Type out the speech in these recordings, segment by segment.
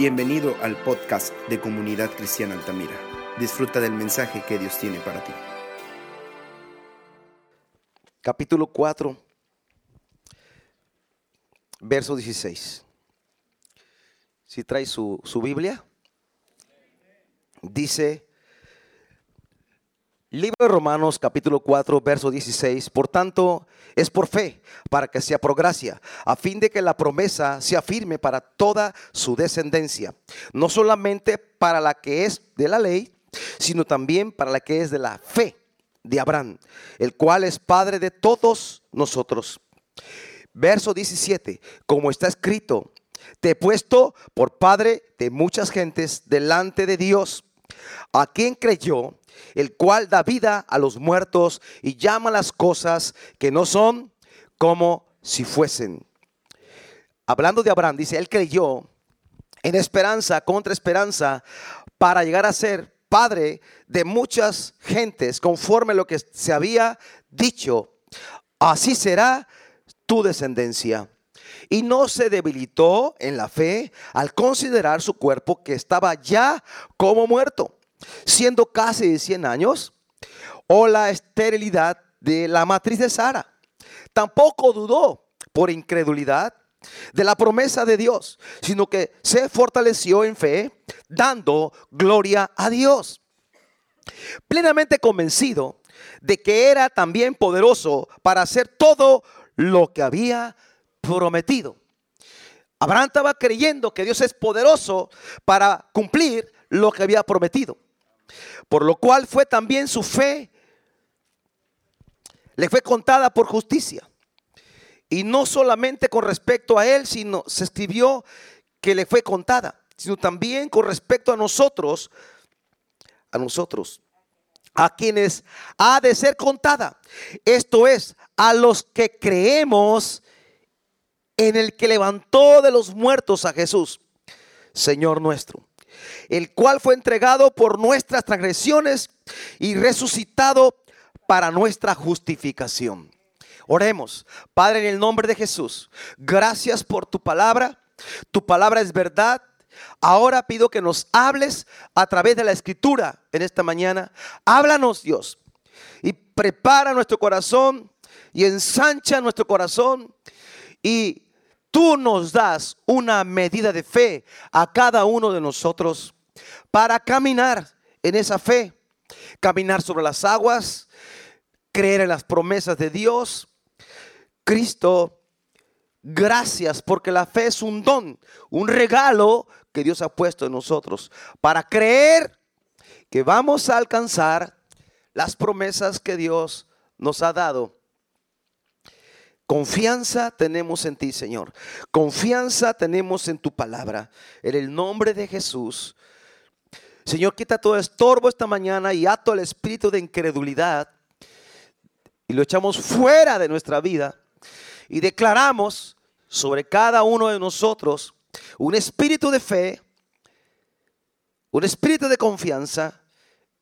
Bienvenido al podcast de Comunidad Cristiana Altamira. Disfruta del mensaje que Dios tiene para ti. Capítulo 4, verso 16. Si trae su, su Biblia, dice, Libro de Romanos capítulo 4, verso 16. Por tanto, es por fe, para que sea por gracia, a fin de que la promesa sea firme para toda su descendencia, no solamente para la que es de la ley, sino también para la que es de la fe de Abraham, el cual es padre de todos nosotros. Verso 17, como está escrito, te he puesto por padre de muchas gentes delante de Dios, a quien creyó el cual da vida a los muertos y llama las cosas que no son como si fuesen. Hablando de Abraham, dice, él creyó en esperanza contra esperanza para llegar a ser padre de muchas gentes, conforme lo que se había dicho. Así será tu descendencia. Y no se debilitó en la fe al considerar su cuerpo que estaba ya como muerto siendo casi de 100 años, o la esterilidad de la matriz de Sara. Tampoco dudó por incredulidad de la promesa de Dios, sino que se fortaleció en fe, dando gloria a Dios. Plenamente convencido de que era también poderoso para hacer todo lo que había prometido. Abraham estaba creyendo que Dios es poderoso para cumplir lo que había prometido. Por lo cual fue también su fe, le fue contada por justicia. Y no solamente con respecto a él, sino se escribió que le fue contada, sino también con respecto a nosotros, a nosotros, a quienes ha de ser contada. Esto es, a los que creemos en el que levantó de los muertos a Jesús, Señor nuestro el cual fue entregado por nuestras transgresiones y resucitado para nuestra justificación. Oremos, Padre, en el nombre de Jesús, gracias por tu palabra. Tu palabra es verdad. Ahora pido que nos hables a través de la escritura en esta mañana. Háblanos, Dios, y prepara nuestro corazón y ensancha nuestro corazón y tú nos das una medida de fe a cada uno de nosotros para caminar en esa fe, caminar sobre las aguas, creer en las promesas de Dios. Cristo, gracias porque la fe es un don, un regalo que Dios ha puesto en nosotros para creer que vamos a alcanzar las promesas que Dios nos ha dado Confianza tenemos en ti, Señor. Confianza tenemos en tu palabra. En el nombre de Jesús. Señor, quita todo estorbo esta mañana y ato el espíritu de incredulidad y lo echamos fuera de nuestra vida y declaramos sobre cada uno de nosotros un espíritu de fe, un espíritu de confianza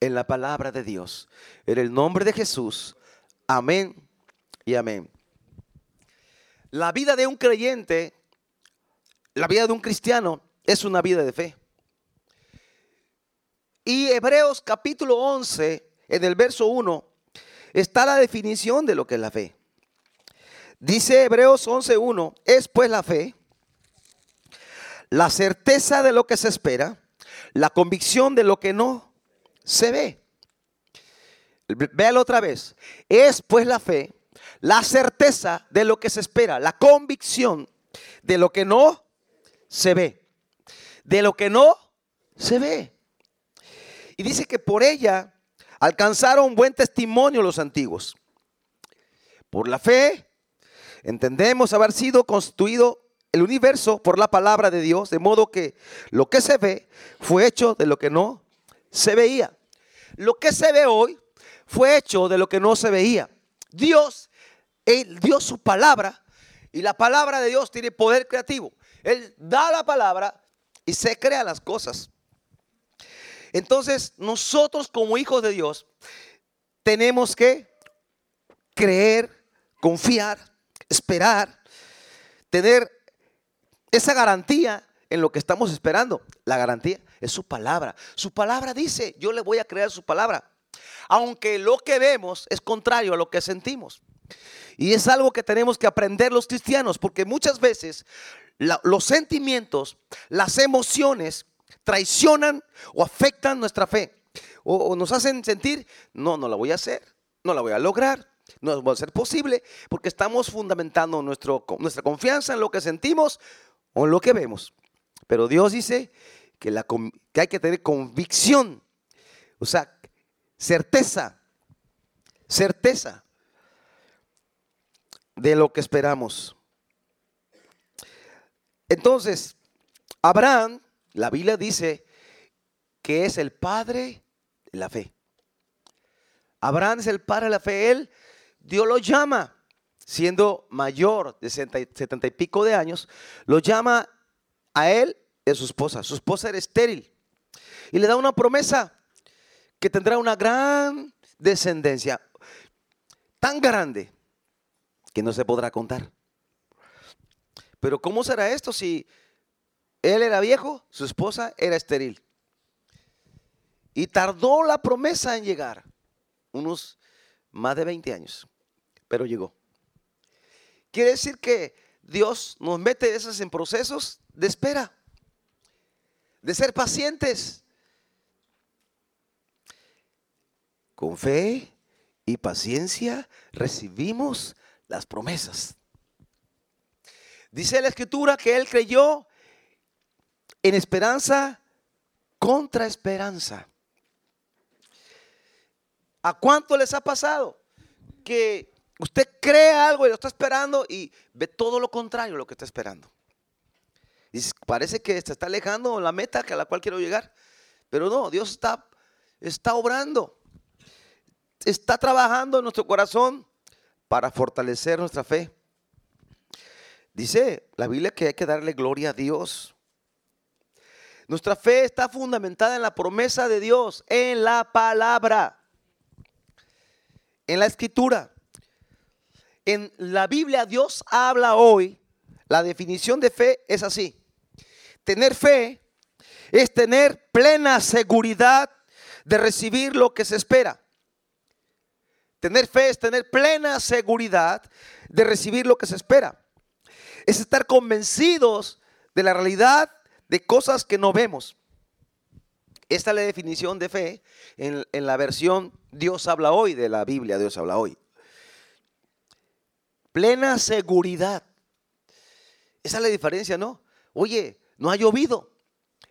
en la palabra de Dios. En el nombre de Jesús. Amén y amén. La vida de un creyente, la vida de un cristiano, es una vida de fe. Y Hebreos capítulo 11, en el verso 1, está la definición de lo que es la fe. Dice Hebreos 11.1, es pues la fe, la certeza de lo que se espera, la convicción de lo que no se ve. Véalo otra vez. Es pues la fe, la certeza de lo que se espera, la convicción de lo que no se ve, de lo que no se ve. Y dice que por ella alcanzaron buen testimonio los antiguos. Por la fe entendemos haber sido constituido el universo por la palabra de Dios, de modo que lo que se ve fue hecho de lo que no se veía. Lo que se ve hoy fue hecho de lo que no se veía. Dios él dio su palabra y la palabra de Dios tiene poder creativo. Él da la palabra y se crea las cosas. Entonces, nosotros como hijos de Dios tenemos que creer, confiar, esperar, tener esa garantía en lo que estamos esperando. La garantía es su palabra. Su palabra dice, yo le voy a creer su palabra. Aunque lo que vemos es contrario a lo que sentimos. Y es algo que tenemos que aprender los cristianos, porque muchas veces los sentimientos, las emociones traicionan o afectan nuestra fe. O, nos hacen sentir, no, no la voy a hacer, no la voy a lograr, no va a ser posible, porque estamos fundamentando nuestro, nuestra confianza en lo que sentimos o en lo que vemos. Pero Dios dice que, que hay que tener convicción, o sea, certeza, certeza de lo que esperamos. Entonces, Abraham, la Biblia dice que es el padre de la fe. Abraham es el padre de la fe. Él, Dios lo llama, siendo mayor de setenta y pico de años, lo llama a él y a su esposa. Su esposa era estéril. Y le da una promesa que tendrá una gran descendencia, tan grande no se podrá contar. Pero ¿cómo será esto si él era viejo, su esposa era estéril? Y tardó la promesa en llegar, unos más de 20 años, pero llegó. Quiere decir que Dios nos mete esas en procesos de espera, de ser pacientes, con fe y paciencia recibimos las promesas. Dice la escritura que él creyó en esperanza contra esperanza. ¿A cuánto les ha pasado? Que usted cree algo y lo está esperando y ve todo lo contrario a lo que está esperando. Y parece que se está alejando la meta a la cual quiero llegar. Pero no, Dios está, está obrando. Está trabajando en nuestro corazón para fortalecer nuestra fe. Dice la Biblia que hay que darle gloria a Dios. Nuestra fe está fundamentada en la promesa de Dios, en la palabra, en la escritura. En la Biblia Dios habla hoy, la definición de fe es así. Tener fe es tener plena seguridad de recibir lo que se espera. Tener fe es tener plena seguridad de recibir lo que se espera. Es estar convencidos de la realidad de cosas que no vemos. Esta es la definición de fe en, la versión Dios habla hoy de la Biblia, Dios habla hoy. Plena seguridad. Esa es la diferencia, ¿no? Oye, no ha llovido.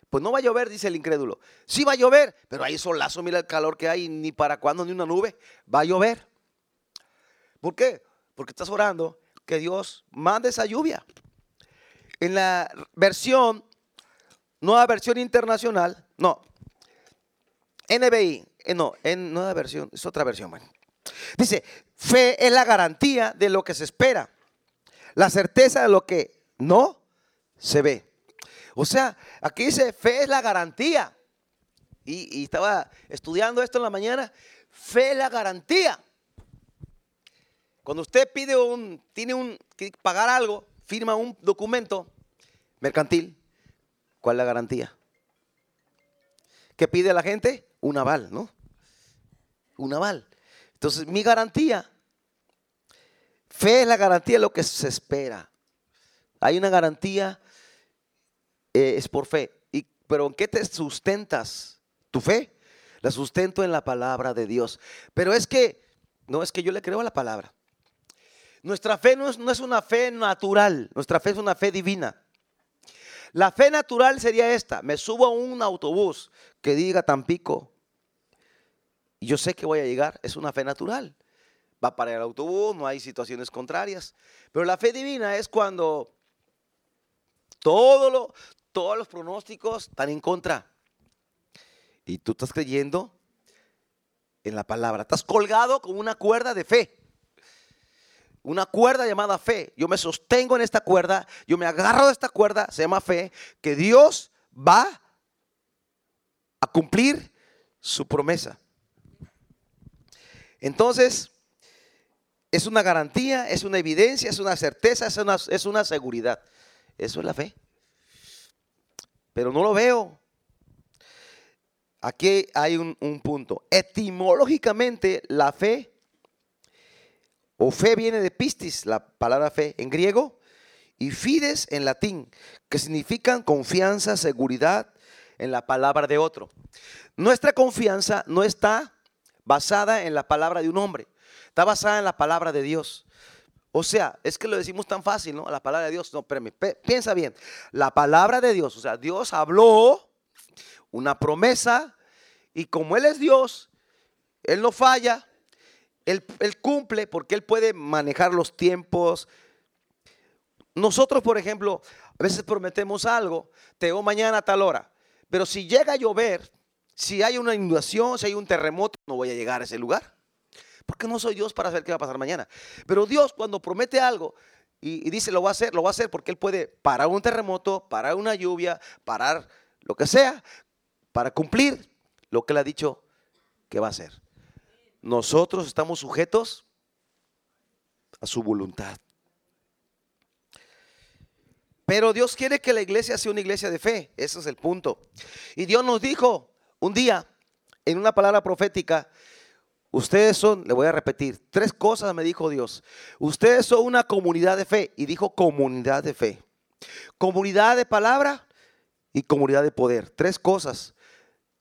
Pues no va a llover, dice el incrédulo. Sí va a llover, pero hay solazo, mira el calor que hay, ni para cuándo, ni una nube. Va a llover. ¿Por qué? Porque estás orando que Dios mande esa lluvia. En la versión, nueva versión internacional, no, NBI, eh, no, en nueva versión, es otra versión. Dice, fe es la garantía de lo que se espera, la certeza de lo que no se ve. O sea, aquí dice, fe es la garantía. Y, estaba estudiando esto en la mañana. Fe es la garantía. Cuando usted pide un, tiene un, que pagar algo, firma un documento mercantil, ¿cuál es la garantía? ¿Qué pide la gente? Un aval, ¿no? Un aval. Entonces, mi garantía, fe es la garantía de lo que se espera. Hay una garantía eh, es por fe. Y, pero ¿en qué te sustentas tu fe? La sustento en la palabra de Dios. Pero es que, no es que yo le creo a la palabra. Nuestra fe no es, no es una fe natural, nuestra fe es una fe divina. La fe natural sería esta, me subo a un autobús que diga Tampico y yo sé que voy a llegar, es una fe natural. Va para el autobús, no hay situaciones contrarias. Pero la fe divina es cuando todo lo, todos los pronósticos están en contra. Y tú estás creyendo en la palabra. Estás colgado con una cuerda de fe. Una cuerda llamada fe. Yo me sostengo en esta cuerda. Yo me agarro de esta cuerda. Se llama fe. Que Dios va a cumplir su promesa. Entonces, es una garantía, es una evidencia, es una certeza, es una, es una seguridad. Eso es la fe. Pero no lo veo. Aquí hay un, un punto. Etimológicamente, la fe o fe viene de pistis, la palabra fe en griego, y fides en latín, que significan confianza, seguridad en la palabra de otro. Nuestra confianza no está basada en la palabra de un hombre, está basada en la palabra de Dios. O sea, es que lo decimos tan fácil, ¿no? La palabra de Dios. No, espérame, piensa bien. La palabra de Dios, o sea, Dios habló una promesa y como Él es Dios, Él no falla, él, cumple porque Él puede manejar los tiempos. Nosotros, por ejemplo, a veces prometemos algo, te digo mañana a tal hora, pero si llega a llover, si hay una inundación, si hay un terremoto, no voy a llegar a ese lugar. Porque no soy Dios para saber qué va a pasar mañana. Pero Dios cuando promete algo y, dice lo va a hacer, lo va a hacer porque Él puede parar un terremoto, parar una lluvia, parar lo que sea, para cumplir lo que Él ha dicho que va a hacer. Nosotros estamos sujetos a su voluntad. Pero Dios quiere que la iglesia sea una iglesia de fe. Ese es el punto. Y Dios nos dijo un día, en una palabra profética, ustedes son, le voy a repetir, tres cosas me dijo Dios. Ustedes son una comunidad de fe. Y dijo comunidad de fe. Comunidad de palabra y comunidad de poder. Tres cosas.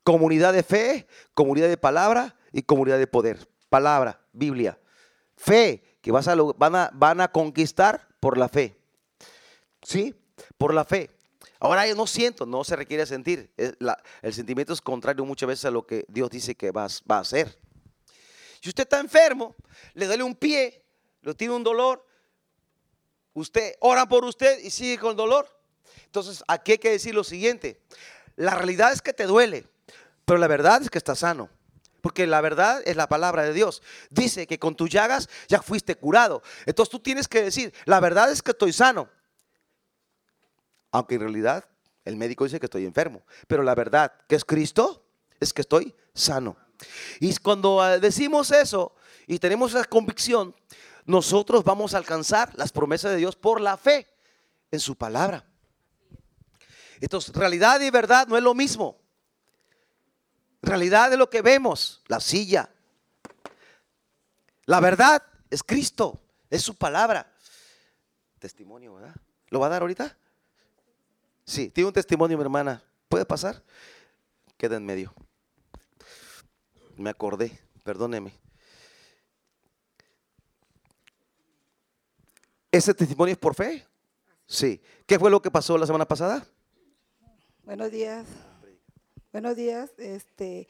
Comunidad de fe, comunidad de palabra y comunidad de poder. Palabra, Biblia. Fe, que vas a, van, a, van a conquistar por la fe. ¿Sí? Por la fe. Ahora yo no siento, no se requiere sentir. el sentimiento es contrario muchas veces a lo que Dios dice que va, va a hacer. Si usted está enfermo, le duele un pie, le tiene un dolor, usted ora por usted y sigue con dolor. Entonces, aquí hay que decir lo siguiente. La realidad es que te duele, pero la verdad es que está sano. Porque la verdad es la palabra de Dios. Dice que con tus llagas ya fuiste curado. Entonces tú tienes que decir, la verdad es que estoy sano. Aunque en realidad el médico dice que estoy enfermo. Pero la verdad que es Cristo es que estoy sano. Y cuando ah, decimos eso y tenemos esa convicción, nosotros vamos a alcanzar las promesas de Dios por la fe en su palabra. Entonces, realidad y verdad no es lo mismo realidad de lo que vemos, la silla. La verdad es Cristo, es su palabra. Testimonio, ¿verdad? ¿Lo va a dar ahorita? Sí, tiene un testimonio mi hermana. ¿Puede pasar? Queda en medio. Me acordé, perdóneme. ¿Ese testimonio es por fe? Sí. ¿Qué fue lo que pasó la semana pasada? Buenos días. Buenos días. Este,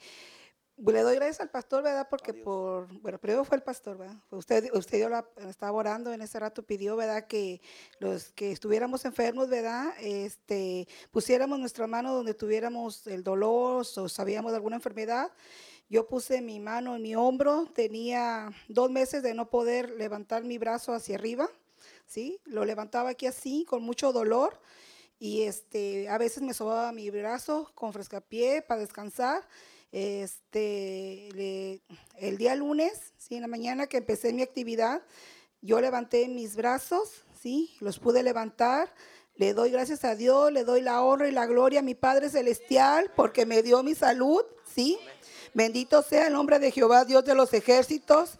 le doy gracias al pastor, ¿verdad? Porque por, bueno, primero fue el pastor, ¿verdad? Usted, usted la, estaba orando en ese rato, pidió, ¿verdad? Que los que estuviéramos enfermos, ¿verdad? Este, pusiéramos nuestra mano donde tuviéramos el dolor o sabíamos de alguna enfermedad. Yo puse mi mano en mi hombro, tenía dos meses de no poder levantar mi brazo hacia arriba, ¿sí? Lo levantaba aquí así, con mucho dolor y este, a veces me sobaba mi brazo con frescapié para descansar. Este, el día lunes, ¿sí? en la mañana que empecé mi actividad, yo levanté mis brazos, ¿sí? los pude levantar. Le doy gracias a Dios, le doy la honra y la gloria a mi Padre Celestial porque me dio mi salud, ¿sí? Bendito sea el nombre de Jehová, Dios de los ejércitos.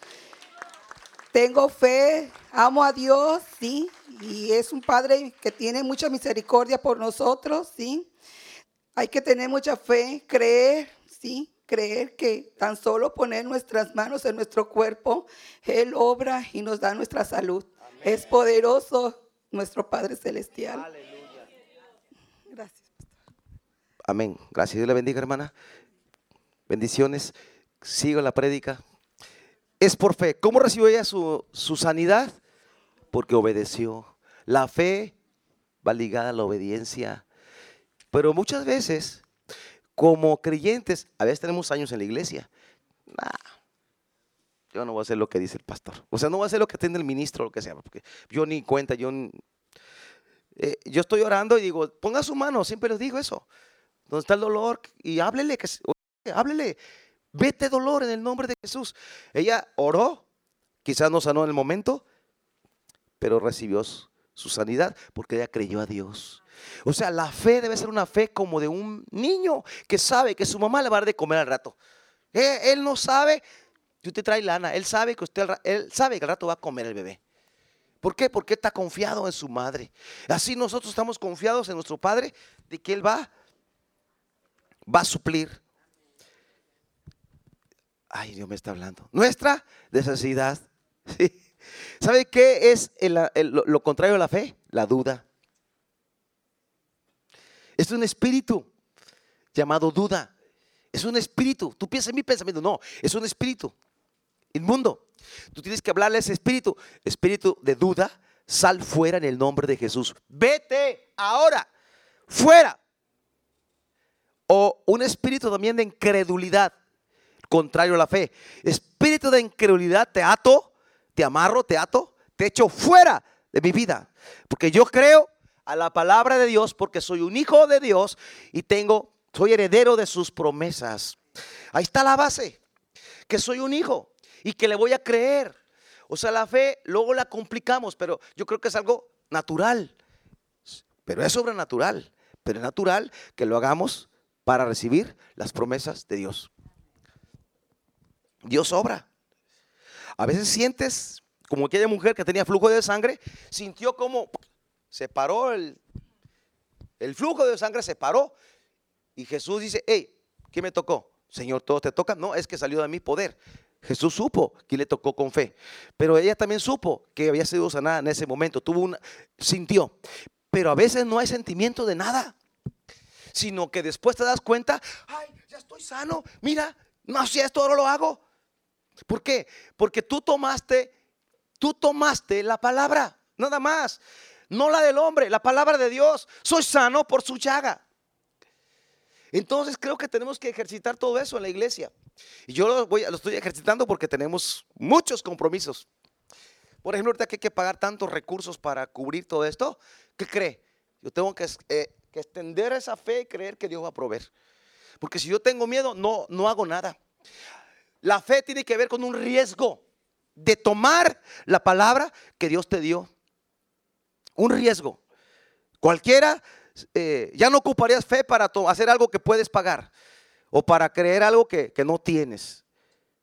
Tengo fe, amo a Dios, ¿sí? y es un Padre que tiene mucha misericordia por nosotros, ¿sí? Hay que tener mucha fe, creer, ¿sí? Creer que tan solo poner nuestras manos en nuestro cuerpo, Él obra y nos da nuestra salud. Es poderoso nuestro Padre Celestial. Aleluya. Gracias. Amén. Gracias. Dios le bendiga, hermana. Bendiciones. Sigo la prédica. Es por fe. ¿Cómo recibió ella su, sanidad? porque obedeció. La fe va ligada a la obediencia. Pero muchas veces, como creyentes, a veces tenemos años en la iglesia. yo no voy a hacer lo que dice el pastor. O sea, no voy a hacer lo que tiene el ministro, lo que sea, porque yo ni cuenta, yo, eh, yo estoy orando y digo, ponga su mano, siempre les digo eso. Donde está el dolor y háblele, que, háblele, vete dolor en el nombre de Jesús. Ella oró, quizás no sanó en el momento, pero recibió su sanidad porque ella creyó a Dios. O sea, la fe debe ser una fe como de un niño que sabe que su mamá le va a dar de comer al rato. Eh, él no sabe que usted trae lana, él sabe que usted él sabe que al rato va a comer el bebé. ¿Por qué? Porque está confiado en su madre. Así nosotros estamos confiados en nuestro Padre de que Él va, va a suplir. Ay, Dios me está hablando. Nuestra necesidad. ¿Sabe qué es lo contrario a la fe? La duda. Es un espíritu llamado duda. Es un espíritu. Tú piensas en mi pensamiento. No, es un espíritu inmundo. Tú tienes que hablarle a ese espíritu. Espíritu de duda, sal fuera en el nombre de Jesús. Vete ahora, fuera. O un espíritu también de incredulidad, contrario a la fe. Espíritu de incredulidad, te ato, te amarro, te ato, te echo fuera de mi vida. Porque yo creo a la palabra de Dios porque soy un hijo de Dios y tengo, soy heredero de sus promesas. Ahí está la base, que soy un hijo y que le voy a creer. O sea, la fe luego la complicamos, pero yo creo que es algo natural. Pero es sobrenatural, pero es natural que lo hagamos para recibir las promesas de Dios. Dios obra. A veces sientes como aquella mujer que tenía flujo de sangre, sintió como se paró el, flujo de sangre, se paró. Y Jesús dice, hey, ¿qué me tocó? Señor, ¿todo te toca? No, es que salió de mi poder. Jesús supo que le tocó con fe, pero ella también supo que había sido sanada en ese momento, tuvo una, sintió. Pero a veces no hay sentimiento de nada, sino que después te das cuenta, ay, ya estoy sano, mira, no si esto ahora lo hago. ¿Por qué? Porque tú tomaste, tú tomaste la palabra, nada más, no la del hombre, la palabra de Dios. Soy sano por su llaga. Entonces creo que tenemos que ejercitar todo eso en la iglesia. Y yo lo, voy, lo estoy ejercitando porque tenemos muchos compromisos. Por ejemplo, ahorita que hay que pagar tantos recursos para cubrir todo esto, ¿qué cree? Yo tengo que, eh, que extender esa fe y creer que Dios va a proveer. Porque si yo tengo miedo, no, no hago nada. La fe tiene que ver con un riesgo de tomar la palabra que Dios te dio. Un riesgo. Cualquiera, eh, ya no ocuparías fe para hacer algo que puedes pagar o para creer algo que, no tienes.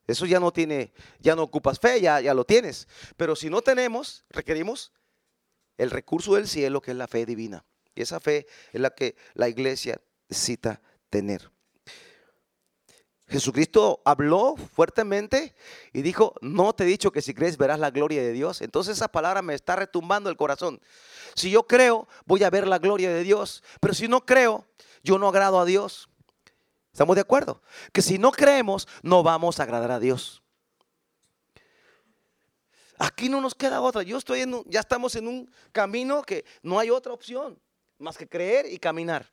Eso ya no tiene, ya no ocupas fe, ya, ya lo tienes. Pero si no tenemos, requerimos el recurso del cielo, que es la fe divina. Y esa fe es la que la iglesia necesita tener. Jesucristo habló fuertemente y dijo, no te he dicho que si crees verás la gloria de Dios. Entonces esa palabra me está retumbando el corazón. Si yo creo, voy a ver la gloria de Dios. Pero si no creo, yo no agrado a Dios. ¿Estamos de acuerdo? Que si no creemos, no vamos a agradar a Dios. Aquí no nos queda otra. Yo estoy en ya estamos en un camino que no hay otra opción más que creer y caminar.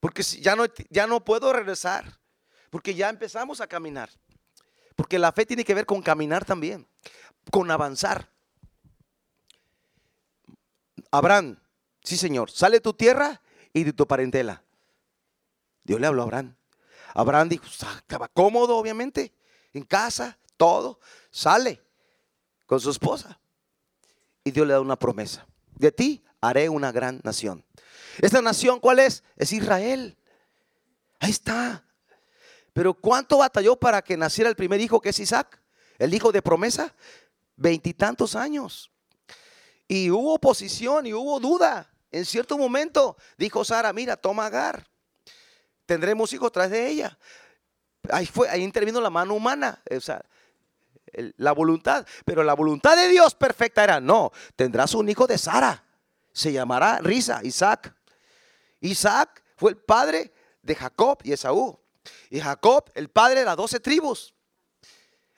Porque ya no, ya no puedo regresar. Porque ya empezamos a caminar. Porque la fe tiene que ver con caminar también, con avanzar. Abraham, sí Señor, sale de tu tierra y de tu parentela. Dios le habló a Abraham. Abraham dijo, estaba cómodo, obviamente, en casa, todo. Sale con su esposa. Y Dios le da una promesa. De ti haré una gran nación. ¿Esta nación cuál es? Es Israel. Ahí está. Pero ¿cuánto batalló para que naciera el primer hijo que es Isaac? El hijo de promesa. Veintitantos años. Y hubo oposición y hubo duda. En cierto momento dijo Sara, mira, toma Agar tendremos hijos tras de ella. Ahí, fue, ahí intervino la mano humana, o sea, la voluntad. Pero la voluntad de Dios perfecta era, no, tendrás un hijo de Sara. Se llamará Risa, Isaac. Isaac fue el padre de Jacob y Esaú. Y Jacob, el padre de las doce tribus.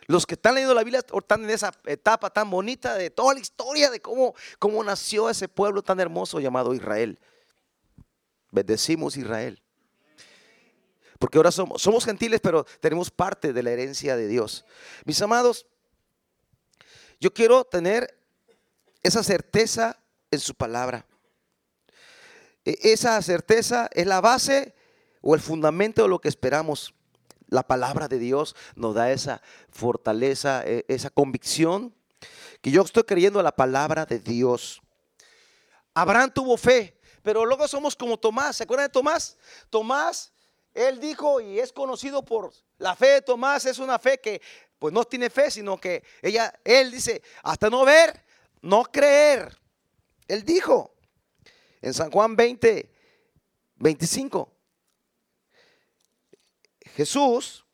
Los que están leyendo la Biblia están en esa etapa tan bonita de toda la historia de cómo, cómo nació ese pueblo tan hermoso llamado Israel. Bendecimos Israel. Porque ahora somos, somos gentiles, pero tenemos parte de la herencia de Dios. Mis amados, yo quiero tener esa certeza en su palabra. E, esa certeza es la base o el fundamento de lo que esperamos. La palabra de Dios nos da esa fortaleza, e, esa convicción que yo estoy creyendo a la palabra de Dios. Abraham tuvo fe, pero luego somos como Tomás. ¿Se acuerdan de Tomás? Tomás, él dijo y es conocido por la fe de Tomás, es una fe que pues no tiene fe, sino que ella, él dice, hasta no ver, no creer. Él dijo en San Juan 20, 25, Jesús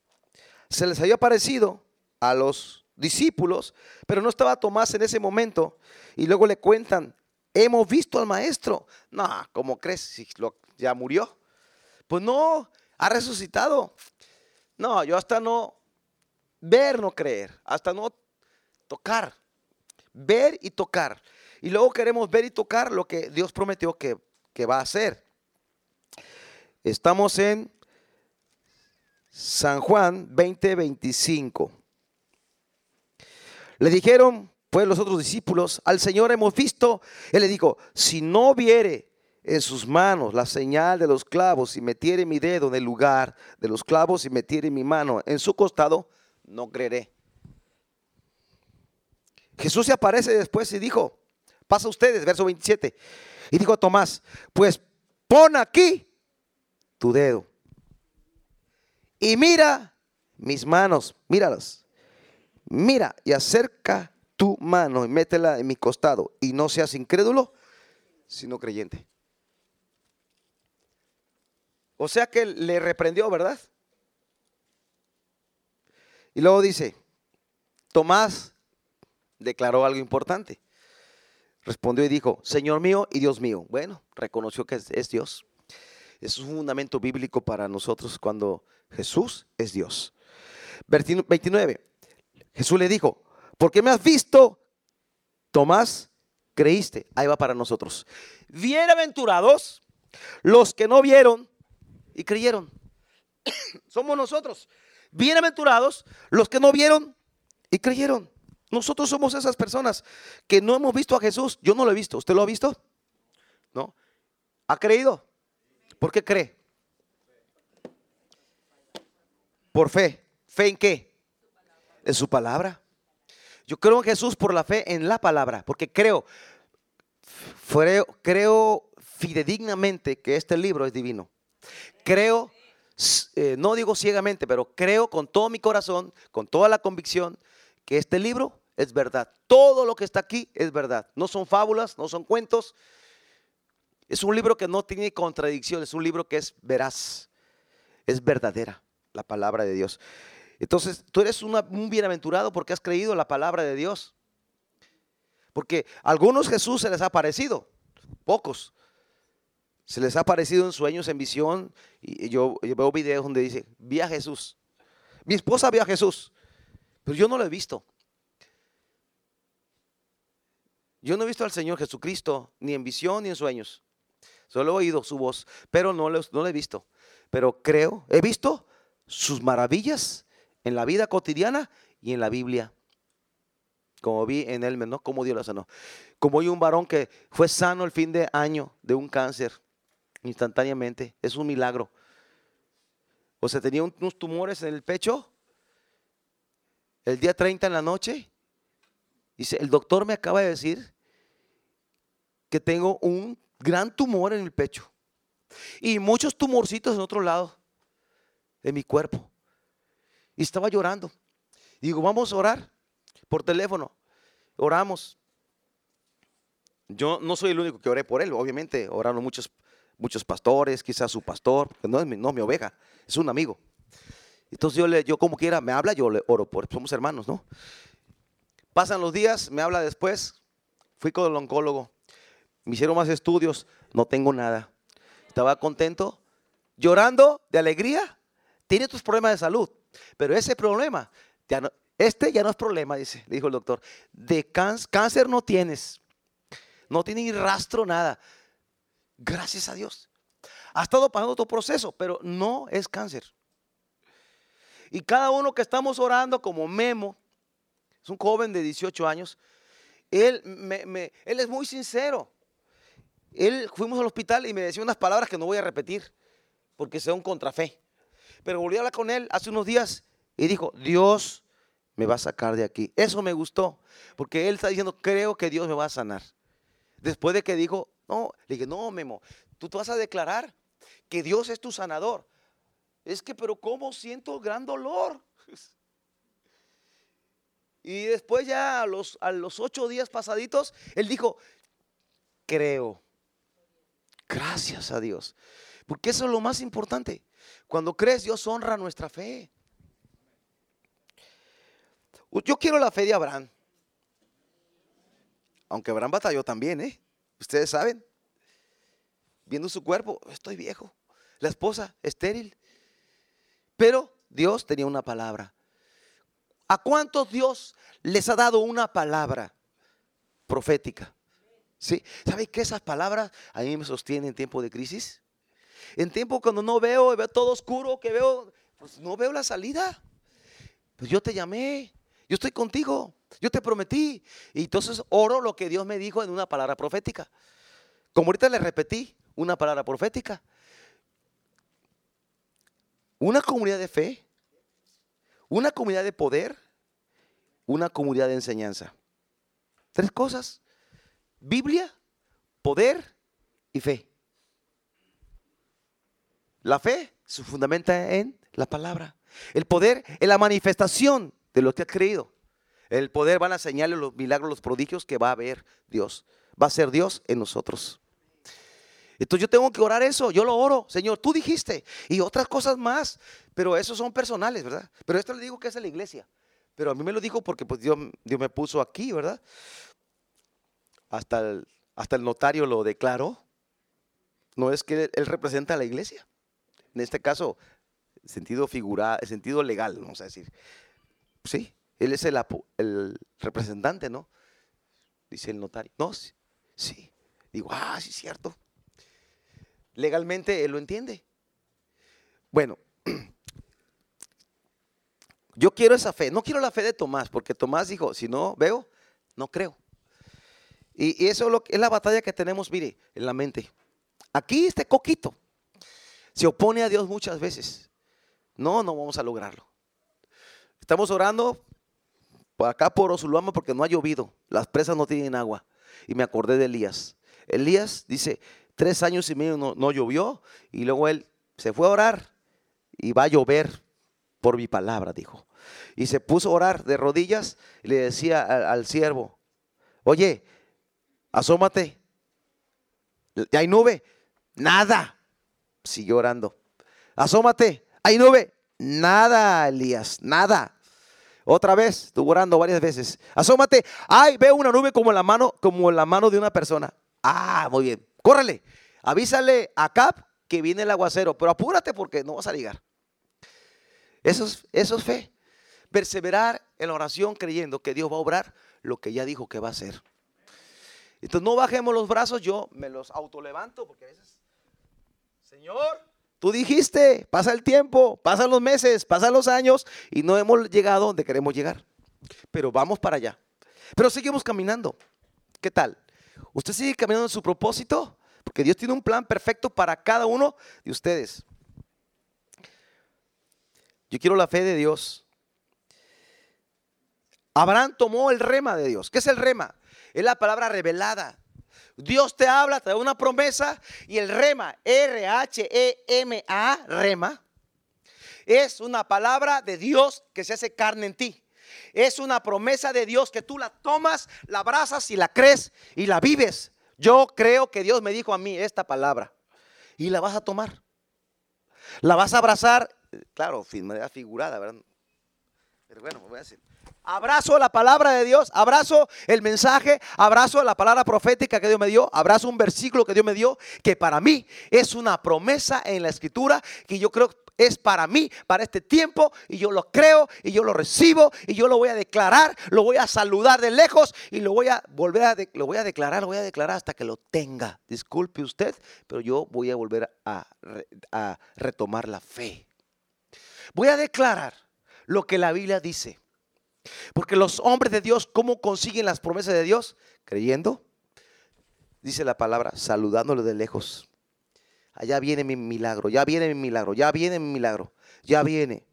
se les había parecido a los discípulos, pero no estaba Tomás en ese momento. Y luego le cuentan, hemos visto al maestro. No, ¿cómo crees? Si ya murió. Pues no, ha resucitado. No, yo hasta no ver, no creer, hasta no tocar. Ver y tocar. Y luego queremos ver y tocar lo que Dios prometió que, que va a hacer. Estamos en San Juan 20:25. Le dijeron, pues los otros discípulos, al Señor hemos visto. Él le dijo, si no viere en sus manos la señal de los clavos y metiere mi dedo en el lugar de los clavos y metiere mi mano en su costado, no creeré. Jesús se aparece después y dijo, pasa ustedes, verso 27. Y dijo a Tomás, pues pon aquí tu dedo y mira mis manos, míralas. Mira y acerca tu mano y métela en mi costado y no seas incrédulo, sino creyente. O sea que le reprendió, ¿verdad? Y luego dice, Tomás declaró algo importante. Respondió y dijo, Señor mío y Dios mío. Bueno, reconoció que es, Dios. Es un fundamento bíblico para nosotros cuando Jesús es Dios. 29. Jesús le dijo, ¿por qué me has visto? Tomás, creíste. Ahí va para nosotros. Bienaventurados los que no vieron y creyeron. Somos nosotros. Bienaventurados los que no vieron y creyeron. Nosotros somos esas personas que no hemos visto a Jesús. Yo no lo he visto. ¿Usted lo ha visto? ¿No? ¿Ha creído? ¿Por qué cree? Por fe. ¿Fe en qué? En su palabra. Yo creo en Jesús por la fe en la palabra, porque creo, creo, fidedignamente que este libro es divino. Creo, eh, no digo ciegamente, pero creo con todo mi corazón, con toda la convicción, que este libro es verdad. Todo lo que está aquí es verdad. No son fábulas, no son cuentos. Es un libro que no tiene contradicción, es un libro que es veraz, es verdadera la palabra de Dios. Entonces, tú eres un bienaventurado porque has creído la palabra de Dios. Porque a algunos Jesús se les ha parecido, pocos. Se les ha aparecido en sueños, en visión. Y yo, veo videos donde dice, vi a Jesús. Mi esposa vio a Jesús, pero yo no lo he visto. Yo no he visto al Señor Jesucristo ni en visión ni en sueños. Solo he oído su voz, pero no lo, he visto. Pero creo, he visto sus maravillas en la vida cotidiana y en la Biblia. Como vi en él, ¿no? Como Dios lo sanó. Como hay un varón que fue sano el fin de año de un cáncer, instantáneamente. Es un milagro. O sea, tenía unos tumores en el pecho. El día 30 en la noche. Dice, el doctor me acaba de decir que tengo un gran tumor en el pecho. Y muchos tumorcitos en otro lado de mi cuerpo. Y estaba llorando. digo, vamos a orar por teléfono. Oramos. Yo no soy el único que oré por él, obviamente. Oraron muchos, muchos pastores, quizás su pastor, no es mi, no mi oveja, es un amigo. Entonces yo, le, yo como quiera, me habla, yo le oro por Somos hermanos, ¿no? Pasan los días, me habla después. Fui con el oncólogo. Me hicieron más estudios. No tengo nada. Estaba contento, llorando de alegría tiene tus problemas de salud, pero ese problema, este ya no es problema, dice, dijo el doctor. De cáncer no tienes, no tiene ni rastro nada. Gracias a Dios. Ha estado pasando tu proceso, pero no es cáncer. Y cada uno que estamos orando, como Memo, es un joven de 18 años, él, él es muy sincero. Él fuimos al hospital y me decía unas palabras que no voy a repetir, porque un contrafe. Pero volví a hablar con él hace unos días y dijo, Dios me va a sacar de aquí. Eso me gustó, porque él está diciendo, creo que Dios me va a sanar. Después de que dijo, No, le dije, no, Memo, tú te vas a declarar que Dios es tu sanador. Es que, pero ¿cómo siento gran dolor? Y después ya a los, a los ocho días pasaditos, él dijo, creo. Gracias a Dios. Porque eso es lo más importante. Cuando crees, Dios honra nuestra fe. Yo quiero la fe de Abraham. Aunque Abraham batalló también, ¿eh? Ustedes saben. Viendo su cuerpo, estoy viejo. La esposa, estéril. Pero Dios tenía una palabra. ¿A cuántos Dios les ha dado una palabra profética? ¿Sí? ¿Sabe que esas palabras a mí me sostienen en tiempo de crisis? En tiempo cuando no veo, veo todo oscuro, que veo, pues no veo la salida. Pues yo te llamé, yo estoy contigo, yo te prometí. Y entonces oro lo que Dios me dijo en una palabra profética. Como ahorita le repetí, una palabra profética. Una comunidad de fe, una comunidad de poder, una comunidad de enseñanza. Tres cosas. Biblia, poder y fe. La fe se fundamenta en la palabra. El poder es la manifestación de lo que has creído. El poder van a señalar los milagros, los prodigios que va a haber Dios. Va a ser Dios en nosotros. Entonces yo tengo que orar eso, yo lo oro, Señor, tú dijiste, y otras cosas más, pero esos son personales, ¿verdad? Pero esto le digo que es la iglesia, pero a mí me lo dijo porque pues Dios, Dios me puso aquí, ¿verdad? Hasta el, hasta el notario lo declaró, no es que él representa a la iglesia, en este caso, sentido figurado, sentido legal, vamos a decir, sí, él es el, el representante, ¿no? Dice el notario, no, sí, sí. digo, ah, sí, es cierto legalmente él lo entiende. Bueno, yo quiero esa fe, no quiero la fe de Tomás, porque Tomás dijo, si no veo, no creo. Y, eso es, lo, es la batalla que tenemos, mire, en la mente. Aquí este coquito se opone a Dios muchas veces. No, no vamos a lograrlo. Estamos orando por acá por Osulama porque no ha llovido. Las presas no tienen agua. Y me acordé de Elías. Elías dice, tres años y medio no, llovió y luego él se fue a orar y va a llover por mi palabra, dijo. Y se puso a orar de rodillas y le decía al, siervo, oye, asómate, ¿ya hay nube? Nada. Siguió orando. Asómate, ¿hay nube? Nada, Elías, nada. Otra vez, estuvo orando varias veces. Asómate, ay, veo una nube como la mano, como la mano de una persona. Ah, muy bien. Córrele, avísale a Cap que viene el aguacero, pero apúrate porque no vas a llegar. Eso es, eso es fe. Perseverar en la oración creyendo que Dios va a obrar lo que ya dijo que va a hacer. Entonces no bajemos los brazos, yo me los autolevanto porque a veces, Señor, tú dijiste, pasa el tiempo, pasan los meses, pasan los años y no hemos llegado donde queremos llegar. Pero vamos para allá. Pero seguimos caminando. ¿Qué tal? ¿Usted sigue caminando en su propósito? Porque Dios tiene un plan perfecto para cada uno de ustedes. Yo quiero la fe de Dios. Abraham tomó el rema de Dios. ¿Qué es el rema? Es la palabra revelada. Dios te habla, te da una promesa y el rema, R-H-E-M-A, rema, es una palabra de Dios que se hace carne en ti. Es una promesa de Dios que tú la tomas, la abrazas y la crees y la vives. Yo creo que Dios me dijo a mí esta palabra y la vas a tomar. La vas a abrazar, claro, de manera figurada, ¿verdad? Pero bueno, voy a decir. Abrazo la palabra de Dios, abrazo el mensaje, abrazo la palabra profética que Dios me dio, abrazo un versículo que Dios me dio, que para mí es una promesa en la escritura que yo creo es para mí, para este tiempo, y yo lo creo, y yo lo recibo, y yo lo voy a declarar, lo voy a saludar de lejos, y lo voy a volver a, lo voy a declarar, lo voy a declarar hasta que lo tenga. Disculpe usted, pero yo voy a volver a retomar la fe. Voy a declarar lo que la Biblia dice. Porque los hombres de Dios, ¿cómo consiguen las promesas de Dios? Creyendo. Dice la palabra, saludándolo de lejos allá viene mi milagro, ya viene mi milagro, ya viene mi milagro, ya viene.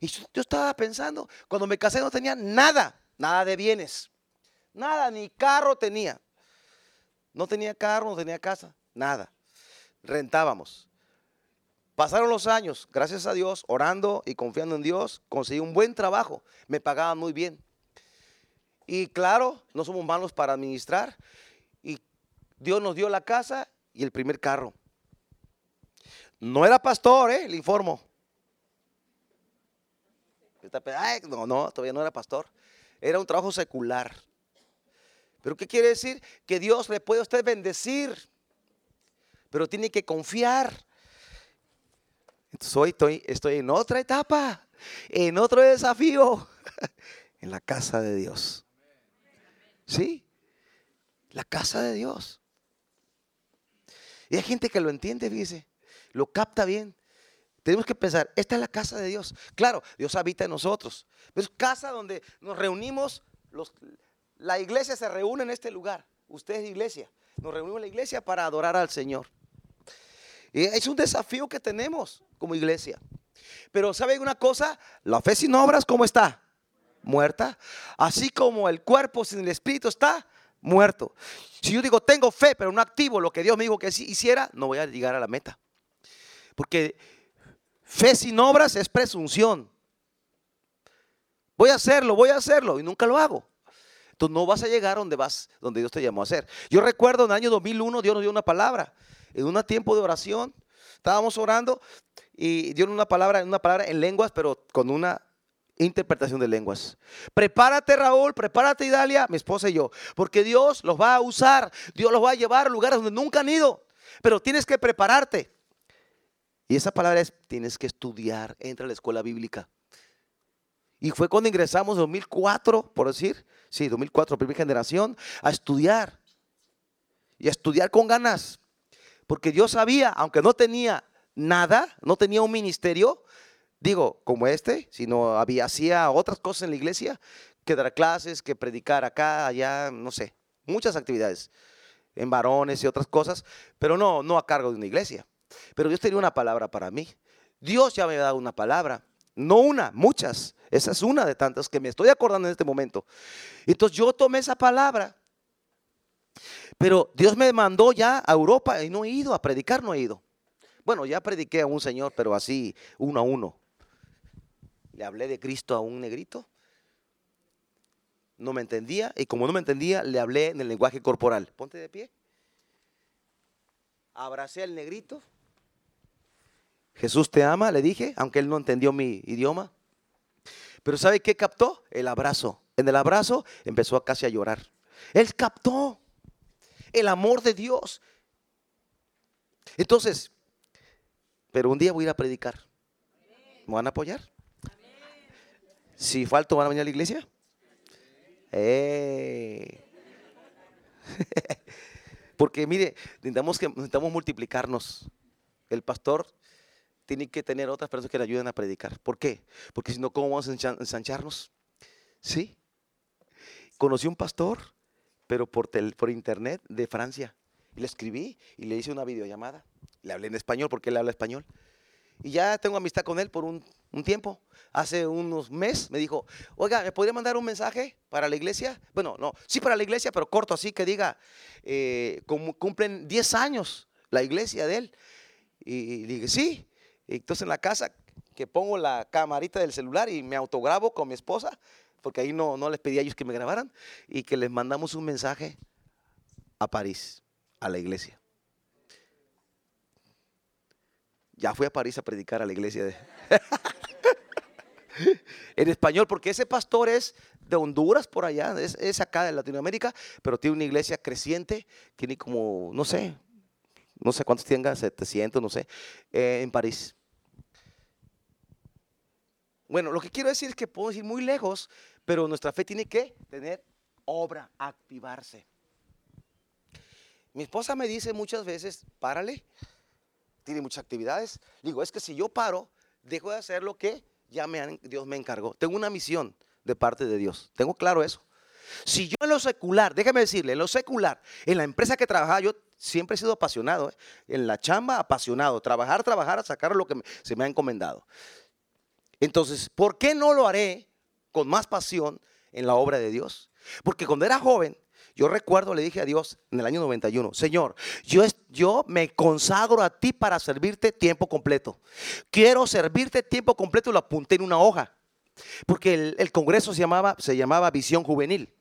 Y yo estaba pensando, cuando me casé no tenía nada, nada de bienes, nada, ni carro tenía. No tenía carro, no tenía casa, nada. Rentábamos. Pasaron los años, gracias a Dios, orando y confiando en Dios, conseguí un buen trabajo. Me pagaban muy bien. Y claro, no somos malos para administrar. Y Dios nos dio la casa y el primer carro. No era pastor, ¿eh? le informo. no, no, todavía no era pastor. Era un trabajo secular. Pero ¿qué quiere decir? Que Dios le puede a usted bendecir. Pero tiene que confiar. Hoy estoy, estoy en otra etapa, en otro desafío, en la casa de Dios. ¿Sí? La casa de Dios. Y hay gente que lo entiende, fíjese, lo capta bien. Tenemos que pensar, esta es la casa de Dios. Claro, Dios habita en nosotros. Es casa donde nos reunimos, la iglesia se reúne en este lugar. Usted es iglesia. Nos reunimos en la iglesia para adorar al Señor. Y es un desafío que tenemos como iglesia. Pero ¿sabe una cosa? La fe sin obras, ¿cómo está? Muerta. Así como el cuerpo sin el espíritu está muerto. Si yo digo, tengo fe, pero no activo lo que Dios me dijo que hiciera, no voy a llegar a la meta. Porque fe sin obras es presunción. Voy a hacerlo, voy a hacerlo y nunca lo hago. Entonces no vas a llegar donde vas, donde Dios te llamó a hacer. Yo recuerdo en el año 2001 Dios nos dio una palabra. En un tiempo de oración, estábamos orando y dio una palabra, una palabra en lenguas, pero con una interpretación de lenguas. Prepárate Raúl, prepárate Idalia, mi esposa y yo, porque Dios los va a usar, Dios los va a llevar a lugares donde nunca han ido, pero tienes que prepararte. Y esa palabra es, tienes que estudiar, entra a la escuela bíblica. Y fue cuando ingresamos en 2004, por decir, sí, 2004, primera generación, a estudiar. Y a estudiar con ganas. Porque Dios sabía, aunque no tenía nada, no tenía un ministerio, digo, como este, sino había, hacía otras cosas en la iglesia, que dar clases, que predicar acá, allá, no sé, muchas actividades, en varones y otras cosas, pero no, no a cargo de una iglesia. Pero Dios tenía una palabra para mí. Dios ya me había dado una palabra, no una, muchas. Esa es una de tantas que me estoy acordando en este momento. Entonces yo tomé esa palabra, pero Dios me mandó ya a Europa y no he ido a predicar, no he ido. Bueno, ya prediqué a un señor, pero así, uno a uno. Le hablé de Cristo a un negrito. No me entendía y como no me entendía, le hablé en el lenguaje corporal. Ponte de pie. Abracé al negrito. Jesús te ama, le dije, aunque él no entendió mi idioma. Pero ¿sabe qué captó? El abrazo. En el abrazo empezó casi a llorar. Él captó el amor de Dios. Entonces, pero un día voy a ir a predicar. ¿Me van a apoyar? Si falto, ¿van a venir a la iglesia? Eh. Porque mire, necesitamos, que, necesitamos multiplicarnos. El pastor tiene que tener otras personas que le ayuden a predicar. ¿Por qué? Porque si no, ¿cómo vamos a ensancharnos? ¿Sí? Conocí un pastor, pero por, internet de Francia. Y le escribí y le hice una videollamada. Le hablé en español porque él habla español. Y ya tengo amistad con él por un, tiempo. Hace unos meses me dijo, oiga, ¿me podría mandar un mensaje para la iglesia? Bueno, no, sí para la iglesia, pero corto así que diga, eh, cumplen 10 años la iglesia de él. Y, dije, sí. entonces en la casa que pongo la camarita del celular y me autograbo con mi esposa, porque ahí no, no les pedí a ellos que me grabaran, y que les mandamos un mensaje a París, a la iglesia. Ya fui a París a predicar a la iglesia en español, porque ese pastor es de Honduras por allá, es, acá de Latinoamérica, pero tiene una iglesia creciente, tiene como, no sé, no sé cuántos tenga, 700, no sé, eh, en París. Bueno, lo que quiero decir es que podemos ir muy lejos, pero nuestra fe tiene que tener obra, activarse. Mi esposa me dice muchas veces, párale, tiene muchas actividades. Digo, es que si yo paro, dejo de hacer lo que ya me Dios me encargó. Tengo una misión de parte de Dios. Tengo claro eso. Si yo en lo secular, déjame decirle, en lo secular, en la empresa que trabajaba, yo siempre he sido apasionado. ¿eh? En la chamba, apasionado. Trabajar, trabajar, sacar lo que se me ha encomendado. Entonces, ¿por qué no lo haré con más pasión en la obra de Dios? Porque cuando era joven, Yo recuerdo, le dije a Dios en el año 91, Señor, yo, yo me consagro a ti para servirte tiempo completo. Quiero servirte tiempo completo y lo apunté en una hoja. Porque el, el congreso se llamaba, se llamaba Visión Juvenil.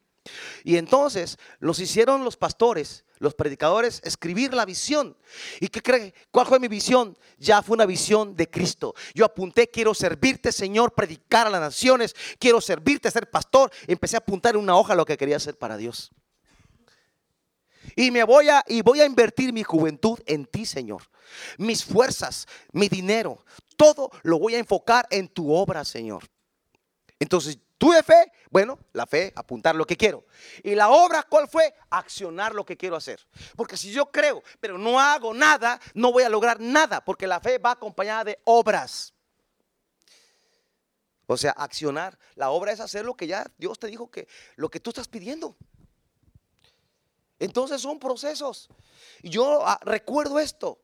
Y entonces los hicieron los pastores, los predicadores, escribir la visión. ¿Y qué cree? ¿Cuál fue mi visión? Ya fue una visión de Cristo. Yo apunté, quiero servirte, Señor, predicar a las naciones, quiero servirte, ser pastor. Empecé a apuntar en una hoja lo que quería hacer para Dios. Y me voy a y voy a invertir mi juventud en ti, Señor. Mis fuerzas, mi dinero, todo lo voy a enfocar en tu obra, Señor. Entonces Tuve fe, bueno, la fe, apuntar lo que quiero. Y la obra, ¿cuál fue? Accionar lo que quiero hacer. Porque si yo creo, pero no hago nada, no voy a lograr nada, porque la fe va acompañada de obras. O sea, accionar. La obra es hacer lo que ya Dios te dijo que lo que tú estás pidiendo. Entonces son procesos. Yo ah, recuerdo esto.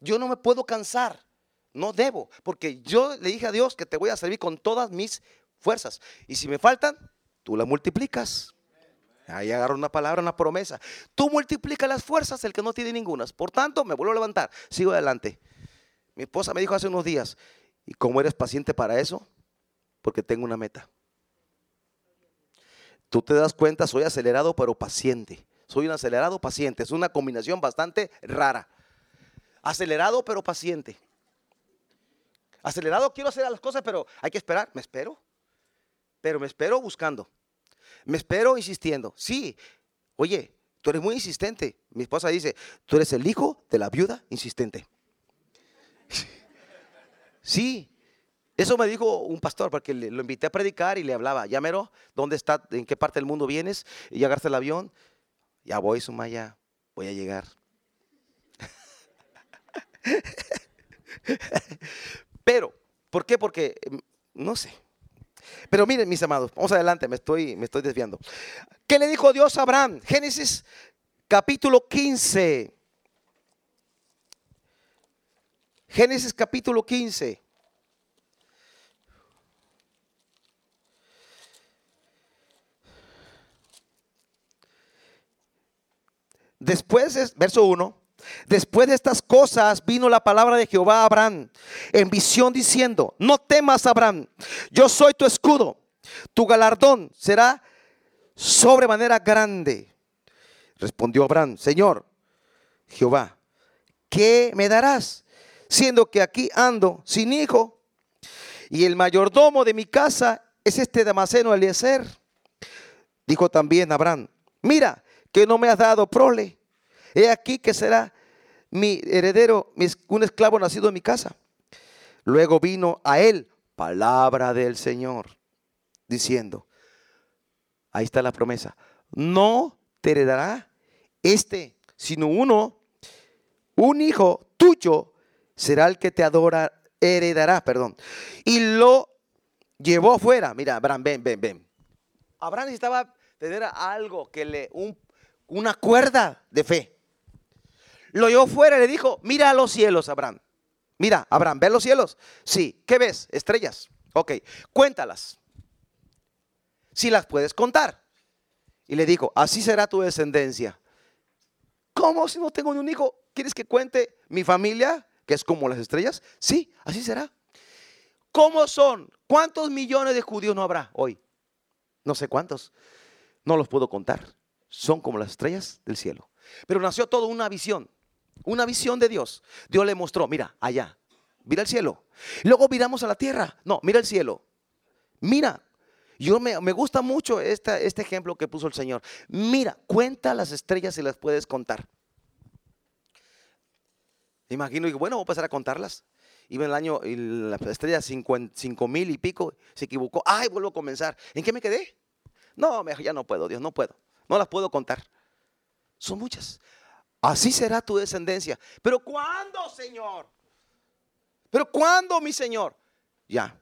Yo no me puedo cansar. No debo, porque yo le dije a Dios que te voy a servir con todas mis fuerzas. Y si me faltan, tú las multiplicas. Ahí agarro una palabra, una promesa. Tú multiplicas las fuerzas el que no tiene ninguna. Por tanto, me vuelvo a levantar. Sigo adelante. Mi esposa me dijo hace unos días, ¿y cómo eres paciente para eso? Porque tengo una meta. Tú te das cuenta, soy acelerado pero paciente. Soy un acelerado paciente. Es una combinación bastante rara. Acelerado pero paciente. Acelerado quiero hacer las cosas, pero hay que esperar. Me espero. Pero me espero buscando. Me espero insistiendo. Sí, oye, tú eres muy insistente. Mi esposa dice, tú eres el hijo de la viuda insistente. Sí, eso me dijo un pastor, porque lo invité a predicar y le hablaba, llámelo, ¿dónde está? ¿En qué parte del mundo vienes? Y ya el avión. Ya voy, Sumaya, voy a llegar. Pero, ¿por qué? Porque, mm, no sé, pero miren, mis amados, vamos adelante, me estoy, me estoy desviando. ¿Qué le dijo Dios a Abraham? Génesis capítulo 15. Génesis capítulo 15. Después, verso 1, Después de estas cosas vino la palabra de Jehová a Abraham en visión diciendo, no temas Abraham, yo soy tu escudo, tu galardón será sobremanera grande. Respondió Abraham, Señor, Jehová, ¿qué me darás? Siendo que aquí ando sin hijo y el mayordomo de mi casa es este Damaseno Eliezer. Dijo también Abraham, mira que no me has dado prole He aquí que será mi heredero, un esclavo nacido en mi casa. Luego vino a él palabra del Señor, diciendo, ahí está la promesa, no te heredará este, sino uno, un hijo tuyo será el que te adora, heredará, perdón. Y lo llevó afuera. Mira, Abraham, ven, ven, ven. Abraham necesitaba tener algo que le, un, una cuerda de fe. Lo llevó fuera y le dijo, mira a los cielos, Abraham. Mira, Abraham, ¿ves los cielos? Sí. ¿Qué ves? Estrellas. Ok, cuéntalas. Si las puedes contar. Y le dijo, así será tu descendencia. ¿Cómo si no tengo ni un hijo? ¿Quieres que cuente mi familia, que es como las estrellas? Sí, así será. ¿Cómo son? ¿Cuántos millones de judíos no habrá hoy? No sé cuántos. No los puedo contar. Son como las estrellas del cielo. Pero nació toda una visión. Una visión de Dios. Dios le mostró, mira, allá, mira el cielo. Luego miramos a la tierra. No, mira el cielo. Mira. Yo me, gusta mucho este ejemplo que puso el Señor. Mira, cuenta las estrellas y las puedes contar. Imagino que, bueno, voy a pasar a contarlas. Iba el año, y la estrella cinco mil y pico, se equivocó. Ay, vuelvo a comenzar. ¿En qué me quedé? No, ya no puedo, Dios, no puedo. No las puedo contar. Son muchas. Así será tu descendencia. Pero ¿cuándo, Señor? Pero ¿cuándo, mi Señor? Ya,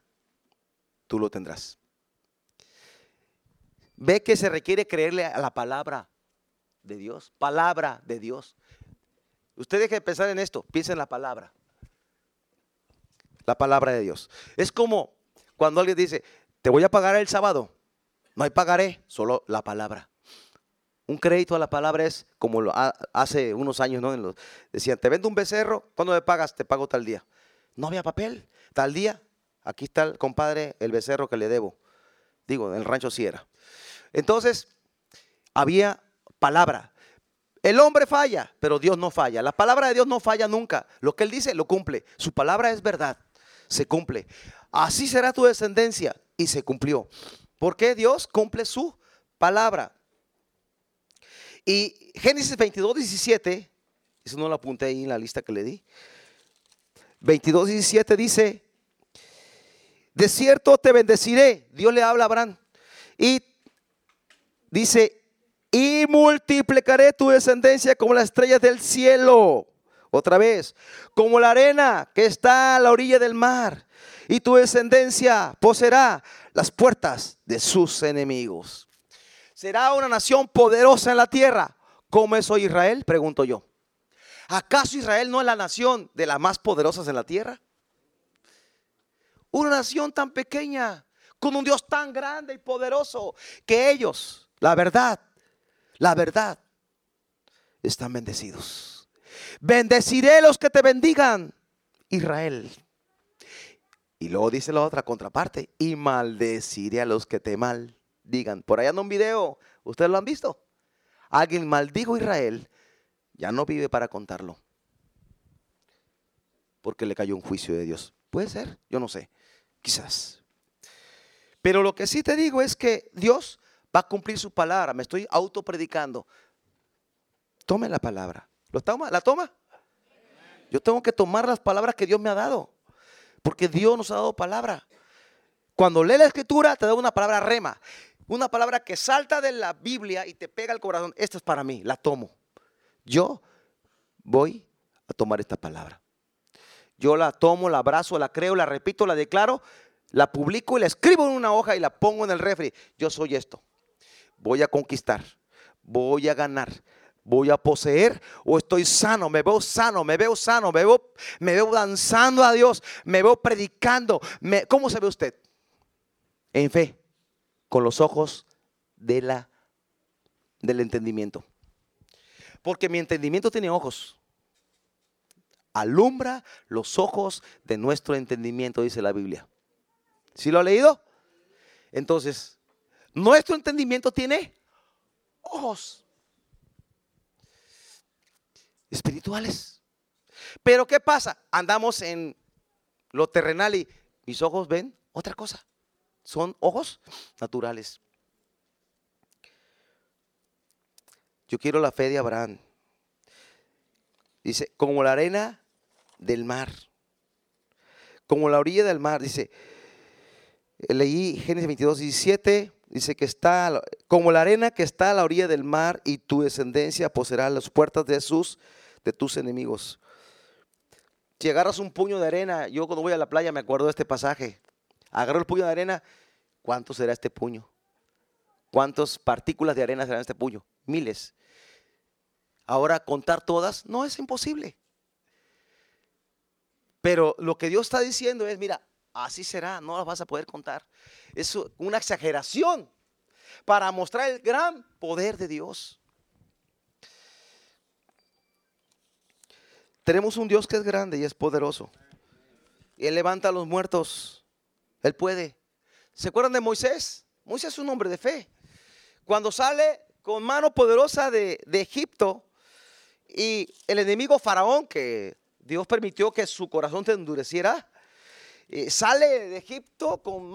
tú lo tendrás. Ve que se requiere creerle a la palabra de Dios. Palabra de Dios. Usted deje de pensar en esto, piensa en la palabra. La palabra de Dios. Es como cuando alguien dice, te voy a pagar el sábado. No hay pagaré, solo la palabra. Un crédito a la palabra es como lo, hace unos años, ¿no? decían, te vendo un becerro, ¿cuándo me pagas? Te pago tal día. No había papel, tal día. Aquí está el compadre, el becerro que le debo. Digo, en el rancho sí era. Entonces, había palabra. El hombre falla, pero Dios no falla. La palabra de Dios no falla nunca. Lo que Él dice, lo cumple. Su palabra es verdad. Se cumple. Así será tu descendencia. Y se cumplió. Porque Dios cumple su palabra. Y Génesis 22, 17, eso no lo apunté ahí en la lista que le di. 22, 17 dice, de cierto te bendeciré. Dios le habla a Abraham. Y dice, y multiplicaré tu descendencia como las estrellas del cielo. Otra vez, como la arena que está a la orilla del mar. Y tu descendencia poseerá las puertas de sus enemigos será una nación poderosa en la tierra. ¿Cómo es hoy Israel? Pregunto yo. ¿Acaso Israel no es la nación de las más poderosas en la tierra? Una nación tan pequeña, con un Dios tan grande y poderoso, que ellos, la verdad, la verdad, están bendecidos. Bendeciré los que te bendigan, Israel. Y luego dice la otra contraparte, y maldeciré a los que te mal digan, por allá anda un video, ¿ustedes lo han visto? Alguien maldijo a Israel, ya no vive para contarlo. Porque le cayó un juicio de Dios. Puede ser, yo no sé, quizás. Pero lo que sí te digo es que Dios va a cumplir su palabra. Me estoy autopredicando. Tome la palabra. ¿Lo toma? ¿La toma? Yo tengo que tomar las palabras que Dios me ha dado. Porque Dios nos ha dado palabra. Cuando lee la escritura, te da una palabra rema una palabra que salta de la Biblia y te pega al corazón. Esta es para mí, la tomo. Yo voy a tomar esta palabra. Yo la tomo, la abrazo, la creo, la repito, la declaro, la publico y la escribo en una hoja y la pongo en el refri. Yo soy esto. Voy a conquistar, voy a ganar, voy a poseer o estoy sano, me veo sano, me veo sano, me veo, me veo danzando a Dios, me veo predicando. ¿Cómo se ve usted? En fe con los ojos de la, del entendimiento. Porque mi entendimiento tiene ojos. Alumbra los ojos de nuestro entendimiento, dice la Biblia. ¿Sí lo ha leído? Entonces, nuestro entendimiento tiene ojos espirituales. Pero ¿qué pasa? Andamos en lo terrenal y mis ojos ven otra cosa son ojos naturales. Yo quiero la fe de Abraham. Dice, como la arena del mar, como la orilla del mar. Dice, leí Génesis 22, 17, dice que está como la arena que está a la orilla del mar y tu descendencia poseerá las puertas de sus, de tus enemigos. Si agarras un puño de arena, yo cuando voy a la playa me acuerdo de este pasaje. Agarro el puño de arena, ¿cuánto será este puño? ¿Cuántas partículas de arena serán este puño? Miles. Ahora contar todas no es imposible. Pero lo que Dios está diciendo es, mira, así será, no las vas a poder contar. Es una exageración para mostrar el gran poder de Dios. Tenemos un Dios que es grande y es poderoso. Él levanta a los muertos él puede. ¿Se acuerdan de Moisés? Moisés es un hombre de fe. Cuando sale con mano poderosa de, Egipto y el enemigo faraón, que Dios permitió que su corazón se endureciera, eh, sale de Egipto con,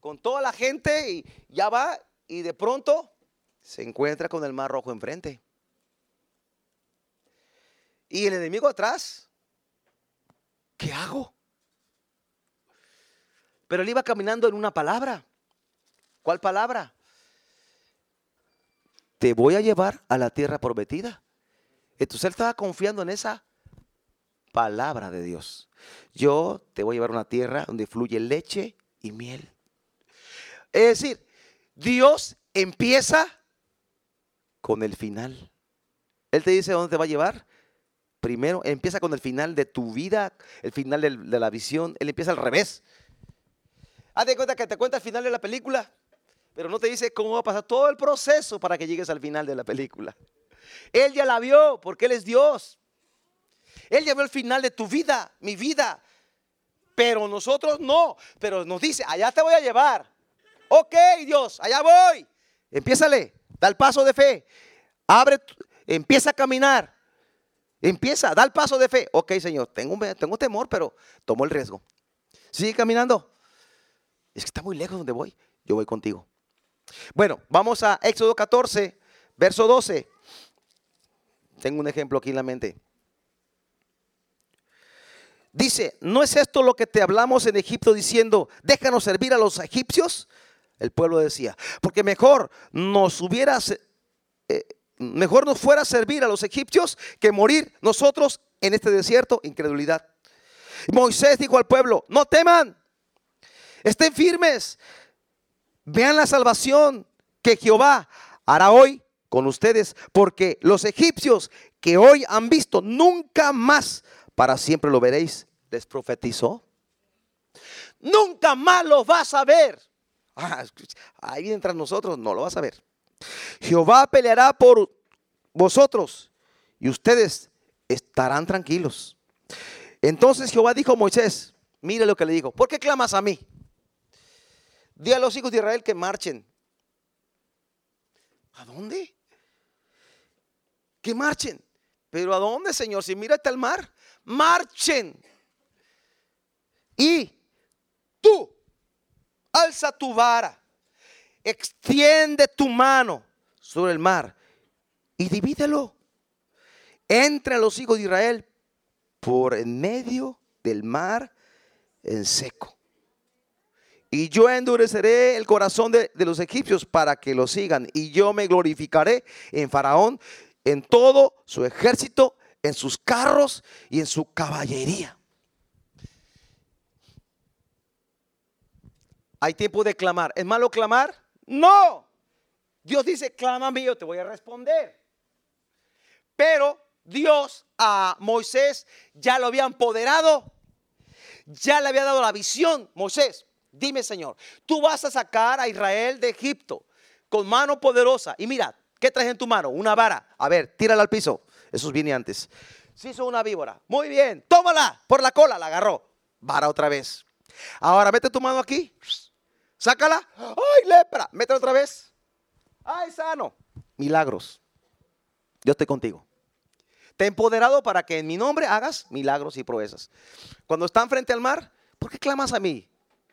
con toda la gente y ya va y de pronto se encuentra con el mar rojo enfrente. Y el enemigo atrás, ¿qué hago? Pero él iba caminando en una palabra. ¿Cuál palabra? Te voy a llevar a la tierra prometida. Entonces él estaba confiando en esa palabra de Dios. Yo te voy a llevar a una tierra donde fluye leche y miel. Es decir, Dios empieza con el final. Él te dice dónde te va a llevar. Primero, empieza con el final de tu vida, el final de la visión. Él empieza al revés. Haz de cuenta que te cuenta el final de la película. pero no te dice cómo va a pasar todo el proceso para que llegues al final de la película. Él ya la vio porque Él es Dios. Él ya vio el final de tu vida, mi vida. Pero nosotros no. Pero nos dice, allá te voy a llevar. Ok, Dios, allá voy. Empiézale, da el paso de fe. Abre, empieza a caminar. Empieza, da el paso de fe. Ok, Señor, tengo, tengo temor, pero tomo el riesgo. Sigue caminando. Es que está muy lejos donde voy. Yo voy contigo. Bueno, vamos a Éxodo 14, verso 12. Tengo un ejemplo aquí en la mente. Dice, ¿no es esto lo que te hablamos en Egipto diciendo, déjanos servir a los egipcios? El pueblo decía, porque mejor nos hubiera, eh, mejor nos fuera a servir a los egipcios que morir nosotros en este desierto, incredulidad. Moisés dijo al pueblo, no teman, estén firmes, vean la salvación que Jehová hará hoy con ustedes, porque los egipcios que hoy han visto, nunca más para siempre lo veréis, les profetizó. Nunca más lo vas a ver. Ah, ahí entra nosotros, no lo vas a ver. Jehová peleará por vosotros y ustedes estarán tranquilos. Entonces Jehová dijo a Moisés, mire lo que le digo, ¿por qué clamas a mí? Di a los hijos de Israel que marchen. ¿A dónde? Que marchen. Pero ¿a dónde, Señor? Si mira hasta el mar, marchen. Y tú, alza tu vara, extiende tu mano sobre el mar y divídelo entre los hijos de Israel por en medio del mar en seco. Y yo endureceré el corazón de, los egipcios para que lo sigan. Y yo me glorificaré en Faraón, en todo su ejército, en sus carros y en su caballería. Hay tiempo de clamar. ¿Es malo clamar? No. Dios dice, clama a mí, yo te voy a responder. Pero Dios a Moisés ya lo había empoderado, ya le había dado la visión. Moisés, dime Señor, tú vas a sacar a Israel de Egipto con mano poderosa. Y mira, ¿qué traes en tu mano? Una vara. A ver, tírala al piso. Eso viene antes. Se hizo una víbora. Muy bien, tómala por la cola, la agarró. Vara otra vez. Ahora mete tu mano aquí. Sácala. ¡Ay, lepra! Métela otra vez. ¡Ay, sano! Milagros. Yo estoy contigo. Te he empoderado para que en mi nombre hagas milagros y proezas. Cuando están frente al mar, ¿por qué clamas a mí?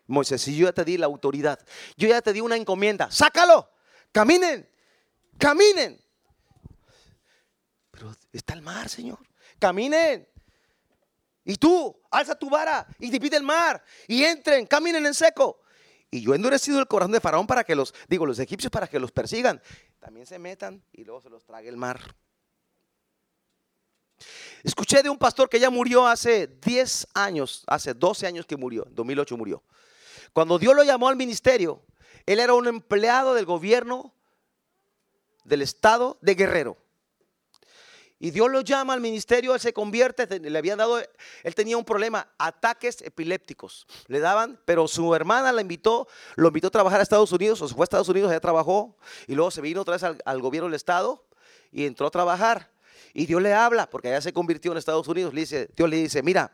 Moisés, si yo ya te di la autoridad, yo ya te di una encomienda, sácalo, caminen, caminen. Pero está el mar, Señor, caminen. Y tú, alza tu vara y divide el mar y entren, caminen en seco. Y yo he endurecido el corazón de Faraón para que los, digo, los egipcios para que los persigan. También se metan y luego se los trague el mar. Escuché de un pastor que ya murió hace 10 años, hace 12 años que murió, en 2008 murió. Cuando Dios lo llamó al ministerio, él era un empleado del gobierno del estado de Guerrero. Y Dios lo llama al ministerio, él se convierte, le habían dado, él tenía un problema, ataques epilépticos. Le daban, pero su hermana la invitó, lo invitó a trabajar a Estados Unidos, o se fue a Estados Unidos, allá trabajó, y luego se vino otra vez al, gobierno del estado y entró a trabajar. Y Dios le habla, porque allá se convirtió en Estados Unidos, le dice, Dios le dice, mira,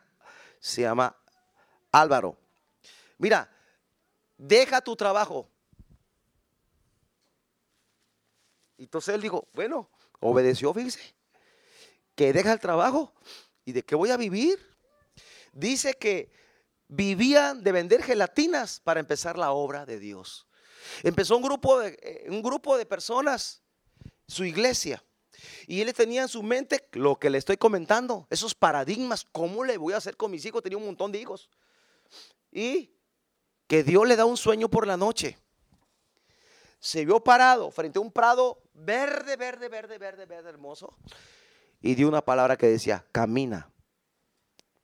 se llama Álvaro, mira, deja tu trabajo. Entonces él dijo, bueno, obedeció, fíjese que deja el trabajo y de qué voy a vivir. Dice que vivían de vender gelatinas para empezar la obra de Dios. Empezó un grupo de, eh, un grupo de personas, su iglesia, y él tenía en su mente lo que le estoy comentando, esos paradigmas, ¿cómo le voy a hacer con mis hijos? Tenía un montón de hijos. Y que Dios le da un sueño por la noche. Se vio parado frente a un prado verde, verde, verde, verde, verde, hermoso y dio una palabra que decía, camina.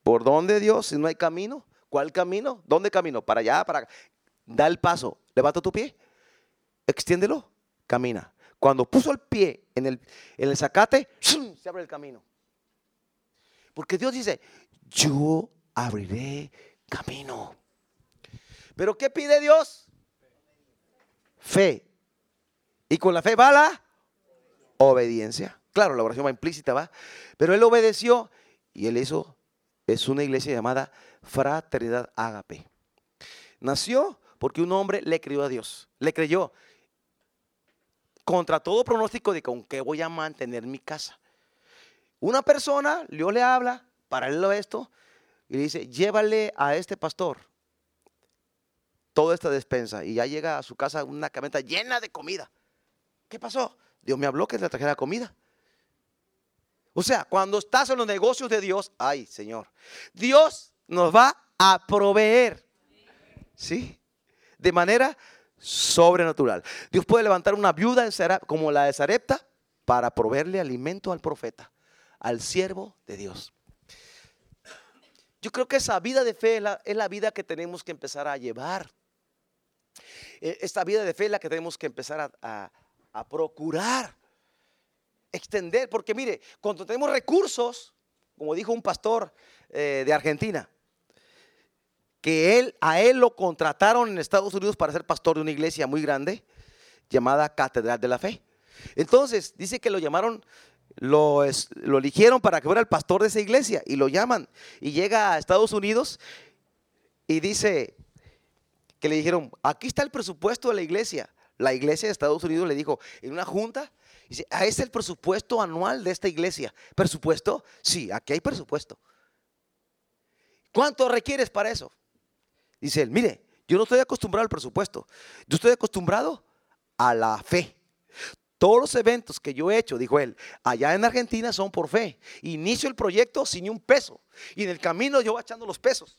¿Por dónde Dios? Si no hay camino, ¿cuál camino? ¿Dónde camino? Para allá, para acá. Da el paso, levanta tu pie, extiéndelo, camina. Cuando puso el pie en el, en el zacate, se abre el camino. Porque Dios dice, yo abriré camino. Pero ¿qué pide Dios? fe. Y con la fe va la obediencia. Claro, la oración va implícita, va. Pero él obedeció y él hizo, es una iglesia llamada Fraternidad Ágape. Nació porque un hombre le creyó a Dios, le creyó contra todo pronóstico de con qué voy a mantener mi casa. Una persona, Dios le habla, paralelo a esto, y le dice, llévale a este pastor toda esta despensa. Y ya llega a su casa una camioneta llena de comida. ¿Qué pasó? Dios me habló que le trajera comida. O sea, cuando estás en los negocios de Dios, ay Señor, Dios nos va a proveer. ¿Sí? De manera sobrenatural. Dios puede levantar una viuda como la de Sarepta para proveerle alimento al profeta, al siervo de Dios. Yo creo que esa vida de fe es la, vida que tenemos que empezar a llevar. E, esta vida de fe es la que tenemos que empezar a, procurar, extender, porque mire, cuando tenemos recursos, como dijo un pastor eh, de Argentina, que él, a él lo contrataron en Estados Unidos para ser pastor de una iglesia muy grande llamada Catedral de la Fe. Entonces, dice que lo llamaron, lo, lo eligieron para que fuera el pastor de esa iglesia y lo llaman y llega a Estados Unidos y dice que le dijeron, aquí está el presupuesto de la iglesia. La iglesia de Estados Unidos le dijo, en una junta, dice, ah, es el presupuesto anual de esta iglesia. ¿Presupuesto? Sí, aquí hay presupuesto. ¿Cuánto requieres para eso? Dice él, mire, yo no estoy acostumbrado al presupuesto, yo estoy acostumbrado a la fe. Todos los eventos que yo he hecho, dijo él, allá en Argentina son por fe. Inicio el proyecto sin un peso. Y en el camino yo voy echando los pesos.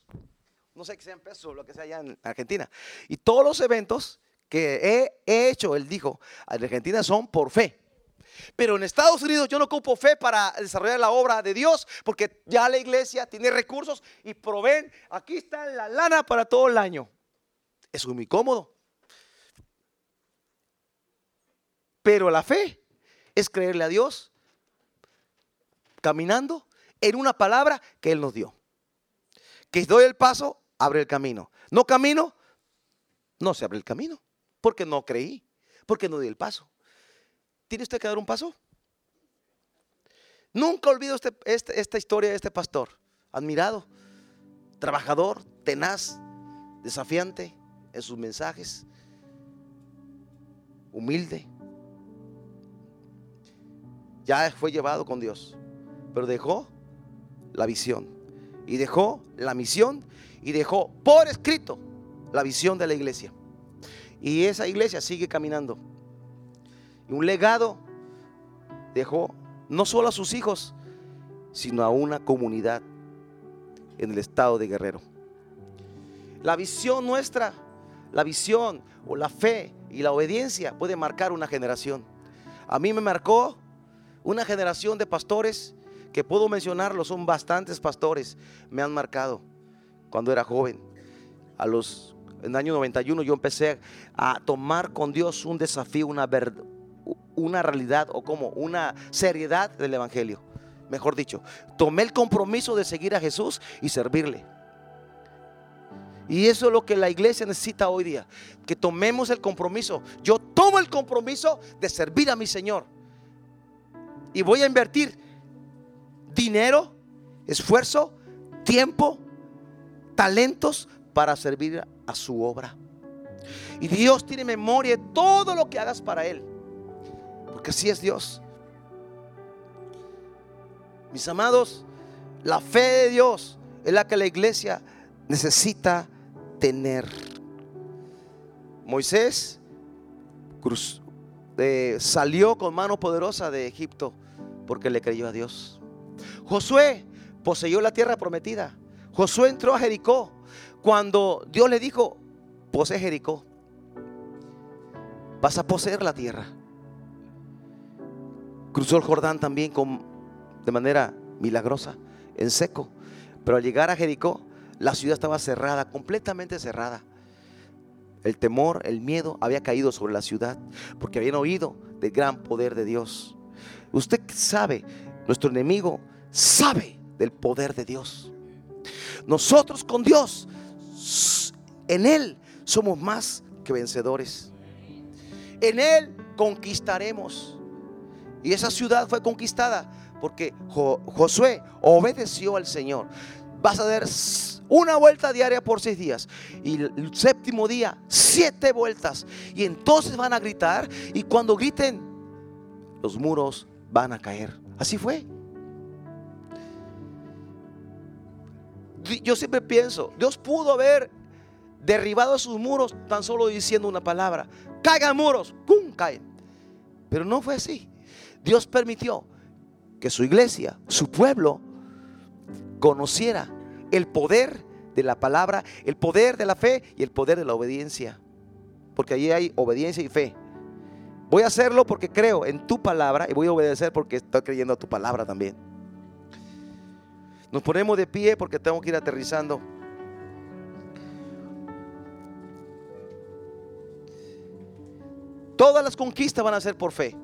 No sé que sean pesos lo que sea allá en Argentina. Y todos los eventos que he, he hecho, él dijo, en Argentina son por fe. Pero en Estados Unidos yo no ocupo fe para desarrollar la obra de Dios, porque ya la iglesia tiene recursos y proveen. Aquí está la lana para todo el año. Es muy cómodo. Pero la fe es creerle a Dios caminando en una palabra que Él nos dio. Que doy el paso, abre el camino. No camino, no se abre el camino. Porque no creí, porque no di el paso. ¿Tiene usted que dar un paso? Nunca olvido este, este, esta historia de este pastor, admirado, trabajador, tenaz, desafiante en sus mensajes, humilde. Ya fue llevado con Dios, pero dejó la visión y dejó la misión y dejó por escrito la visión de la iglesia. Y esa iglesia sigue caminando. Y un legado dejó no solo a sus hijos, sino a una comunidad en el estado de Guerrero. La visión nuestra, la visión o la fe y la obediencia puede marcar una generación. A mí me marcó una generación de pastores que puedo mencionarlo, son bastantes pastores, me han marcado cuando era joven. A los en el año 91 yo empecé a tomar con Dios un desafío, una verdad una realidad o como una seriedad del Evangelio. Mejor dicho, tomé el compromiso de seguir a Jesús y servirle. Y eso es lo que la iglesia necesita hoy día, que tomemos el compromiso. Yo tomo el compromiso de servir a mi Señor. Y voy a invertir dinero, esfuerzo, tiempo, talentos para servir a su obra. Y Dios tiene memoria de todo lo que hagas para Él porque así es Dios. Mis amados, la fe de Dios es la que la iglesia necesita tener. Moisés eh, salió con mano poderosa de Egipto porque le creyó a Dios. Josué poseyó la tierra prometida. Josué entró a Jericó cuando Dios le dijo, posee Jericó. Vas a poseer la tierra. Cruzó el Jordán también con, de manera milagrosa, en seco. Pero al llegar a Jericó, la ciudad estaba cerrada, completamente cerrada. El temor, el miedo había caído sobre la ciudad porque habían oído del gran poder de Dios. Usted sabe, nuestro enemigo sabe del poder de Dios. Nosotros con Dios, en Él, somos más que vencedores. En Él conquistaremos. Y esa ciudad fue conquistada porque Josué obedeció al Señor. Vas a dar una vuelta diaria por seis días. Y el séptimo día, siete vueltas. Y entonces van a gritar. Y cuando griten, los muros van a caer. Así fue. Yo siempre pienso, Dios pudo haber derribado sus muros tan solo diciendo una palabra. Caigan muros, ¡pum! caen. Pero no fue así. Dios permitió que su iglesia, su pueblo, conociera el poder de la palabra, el poder de la fe y el poder de la obediencia. Porque allí hay obediencia y fe. Voy a hacerlo porque creo en tu palabra y voy a obedecer porque estoy creyendo a tu palabra también. Nos ponemos de pie porque tengo que ir aterrizando. Todas las conquistas van a ser por fe.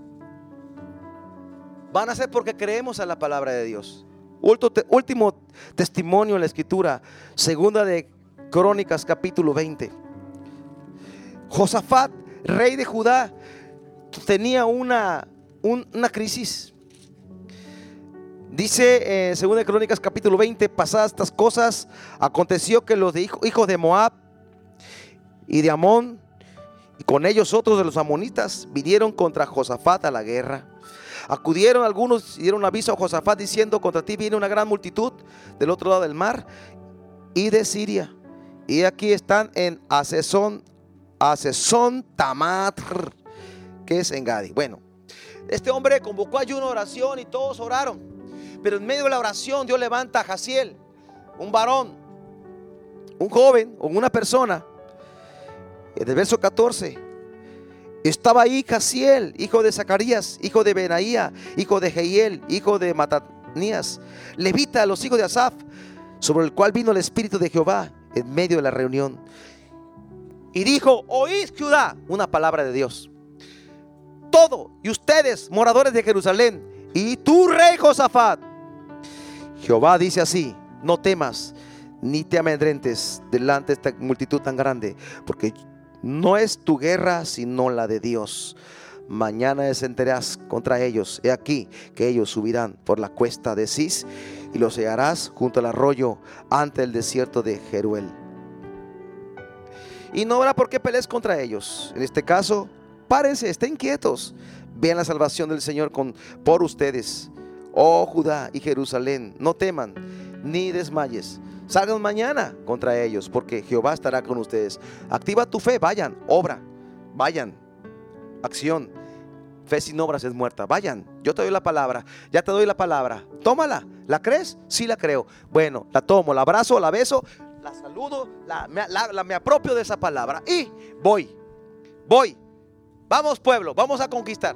Van a ser porque creemos a la palabra de Dios. Último testimonio en la escritura, segunda de Crónicas capítulo 20. Josafat, rey de Judá, tenía una, una crisis. Dice eh, segunda de Crónicas capítulo 20, pasadas estas cosas, aconteció que los de hijos de Moab y de Amón y con ellos otros de los amonitas vinieron contra Josafat a la guerra. Acudieron algunos y dieron aviso a Josafat diciendo, contra ti viene una gran multitud del otro lado del mar y de Siria. Y aquí están en Asesón, Asesón Tamatr, que es en Gadi. Bueno, este hombre convocó ayuno, oración y todos oraron. Pero en medio de la oración Dios levanta a Jaciel, un varón, un joven o una persona. En verso 14 estaba ahí Casiel, hijo de Zacarías, hijo de Benaía, hijo de Jehiel, hijo de Matanías, levita, los hijos de Asaf, sobre el cual vino el Espíritu de Jehová en medio de la reunión. Y dijo, oíd Judá, una palabra de Dios. Todo, y ustedes, moradores de Jerusalén, y tú, rey Josafat. Jehová dice así, no temas, ni te amedrentes delante de esta multitud tan grande, porque no es tu guerra, sino la de Dios. Mañana descenderás contra ellos. He aquí que ellos subirán por la cuesta de Cis y los hallarás junto al arroyo ante el desierto de Jeruel. Y no habrá por qué pelees contra ellos. En este caso, párense, estén quietos. Vean la salvación del Señor por ustedes. Oh Judá y Jerusalén, no teman ni desmayes. Salgan mañana contra ellos, porque Jehová estará con ustedes. Activa tu fe, vayan, obra, vayan, acción. Fe sin obras es muerta. Vayan, yo te doy la palabra, ya te doy la palabra. Tómala, ¿la crees? Sí la creo. Bueno, la tomo, la abrazo, la beso, la saludo, la, me apropio de esa palabra y voy, voy. Vamos pueblo, vamos a conquistar.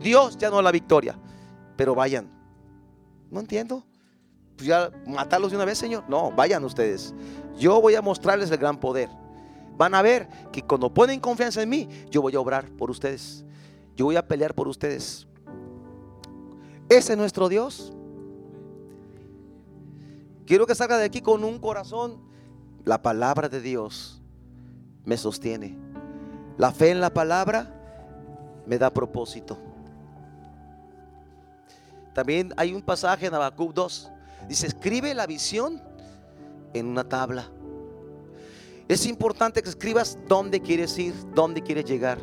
Dios ya no la victoria, pero vayan. No entiendo pues ya matarlos de una vez, Señor. No, vayan ustedes. Yo voy a mostrarles el gran poder. Van a ver que cuando ponen confianza en mí, yo voy a obrar por ustedes. Yo voy a pelear por ustedes. Ese es nuestro Dios. Quiero que salga de aquí con un corazón. La palabra de Dios me sostiene. La fe en la palabra me da propósito. También hay un pasaje en Habacuc 2 Dice, escribe la visión en una tabla. Es importante que escribas dónde quieres ir, dónde quieres llegar.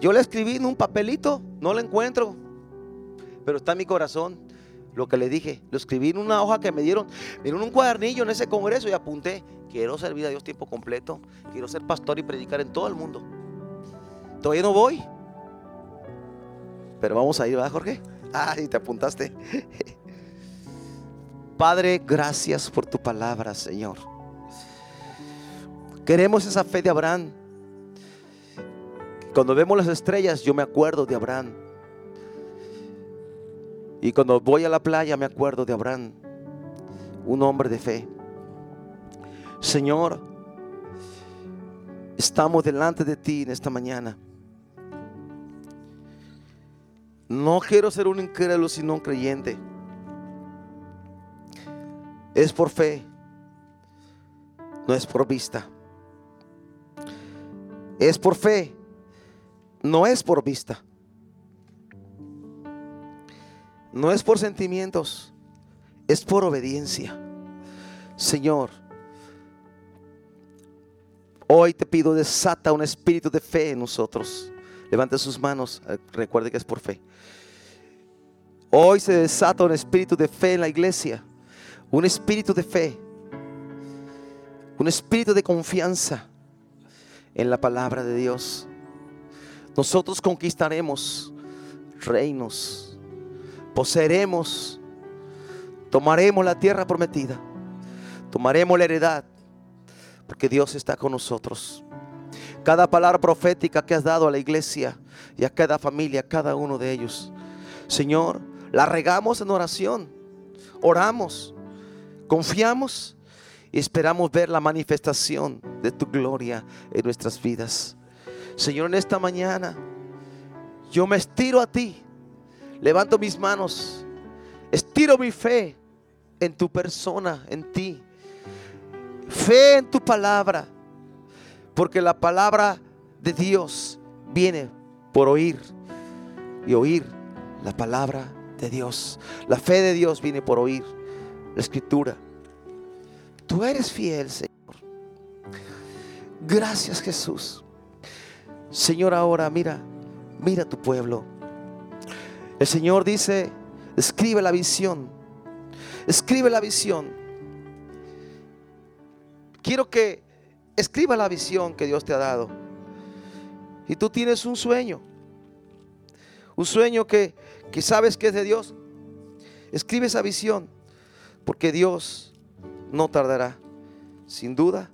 Yo la escribí en un papelito, no la encuentro, pero está en mi corazón lo que le dije. Lo escribí en una hoja que me dieron, en un cuadernillo en ese congreso y apunté, quiero servir a Dios tiempo completo, quiero ser pastor y predicar en todo el mundo. Todavía no voy, pero vamos a ir, ¿verdad, Jorge? Ah, y te apuntaste. Padre, gracias por tu palabra, Señor. Queremos esa fe de Abraham. Cuando vemos las estrellas, yo me acuerdo de Abraham. Y cuando voy a la playa, me acuerdo de Abraham, un hombre de fe. Señor, estamos delante de ti en esta mañana. No quiero ser un incrédulo, sino un creyente. Es por fe, no es por vista. Es por fe, no es por vista. No es por sentimientos, es por obediencia. Señor, hoy te pido desata un espíritu de fe en nosotros. Levante sus manos, eh, recuerde que es por fe. Hoy se desata un espíritu de fe en la iglesia, un espíritu de fe, un espíritu de confianza en la palabra de Dios. Nosotros conquistaremos reinos poseeremos, tomaremos la tierra prometida, tomaremos la heredad, porque Dios está con nosotros. Cada palabra profética que has dado a la iglesia y a cada familia, a cada uno de ellos, Señor, la regamos en oración, oramos, confiamos y esperamos ver la manifestación de tu gloria en nuestras vidas. Señor, en esta mañana yo me estiro a ti Levanto mis manos. Estiro mi fe en tu persona, en ti. Fe en tu palabra. Porque la palabra de Dios viene por oír. Y oír la palabra de Dios. La fe de Dios viene por oír la escritura. Tú eres fiel, Señor. Gracias Jesús. Señor, ahora mira, mira tu pueblo. El Señor dice, escribe la visión, escribe la visión. Quiero que escriba la visión que Dios te ha dado. Y tú tienes un sueño, un sueño que, que sabes que es de Dios. Escribe esa visión, porque Dios no tardará. Sin duda,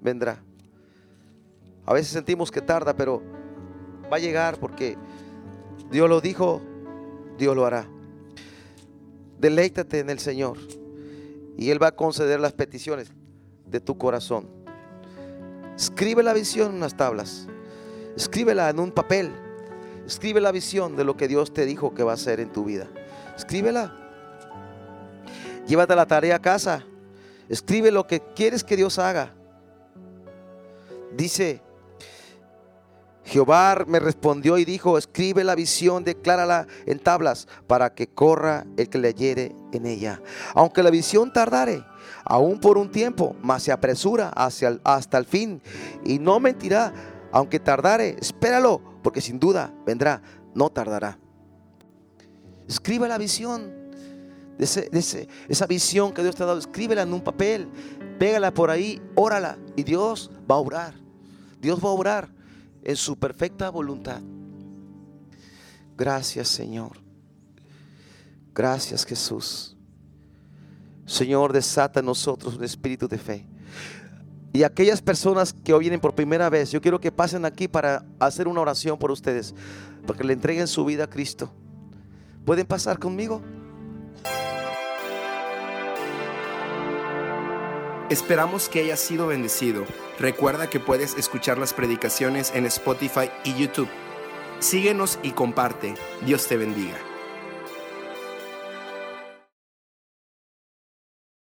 vendrá. A veces sentimos que tarda, pero va a llegar porque Dios lo dijo Dios lo hará. Deleítate en el Señor y Él va a conceder las peticiones de tu corazón. Escribe la visión en unas tablas. Escríbela en un papel. Escribe la visión de lo que Dios te dijo que va a hacer en tu vida. Escríbela. Llévate la tarea a casa. Escribe lo que quieres que Dios haga. Dice Jehová me respondió y dijo, escribe la visión, declárala en tablas, para que corra el que leyere en ella. Aunque la visión tardare, aún por un tiempo, mas se apresura hacia hasta el fin, y no mentirá, aunque tardare, espéralo, porque sin duda vendrá, no tardará. Escribe la visión, esa visión que Dios te ha dado, escríbela en un papel, pégala por ahí, órala, y Dios va a orar. Dios va a orar en su perfecta voluntad. Gracias Señor. Gracias Jesús. Señor, desata en nosotros un espíritu de fe. Y aquellas personas que hoy vienen por primera vez, yo quiero que pasen aquí para hacer una oración por ustedes, para que le entreguen su vida a Cristo. ¿Pueden pasar conmigo? Esperamos que hayas sido bendecido. Recuerda que puedes escuchar las predicaciones en Spotify y YouTube. Síguenos y comparte. Dios te bendiga.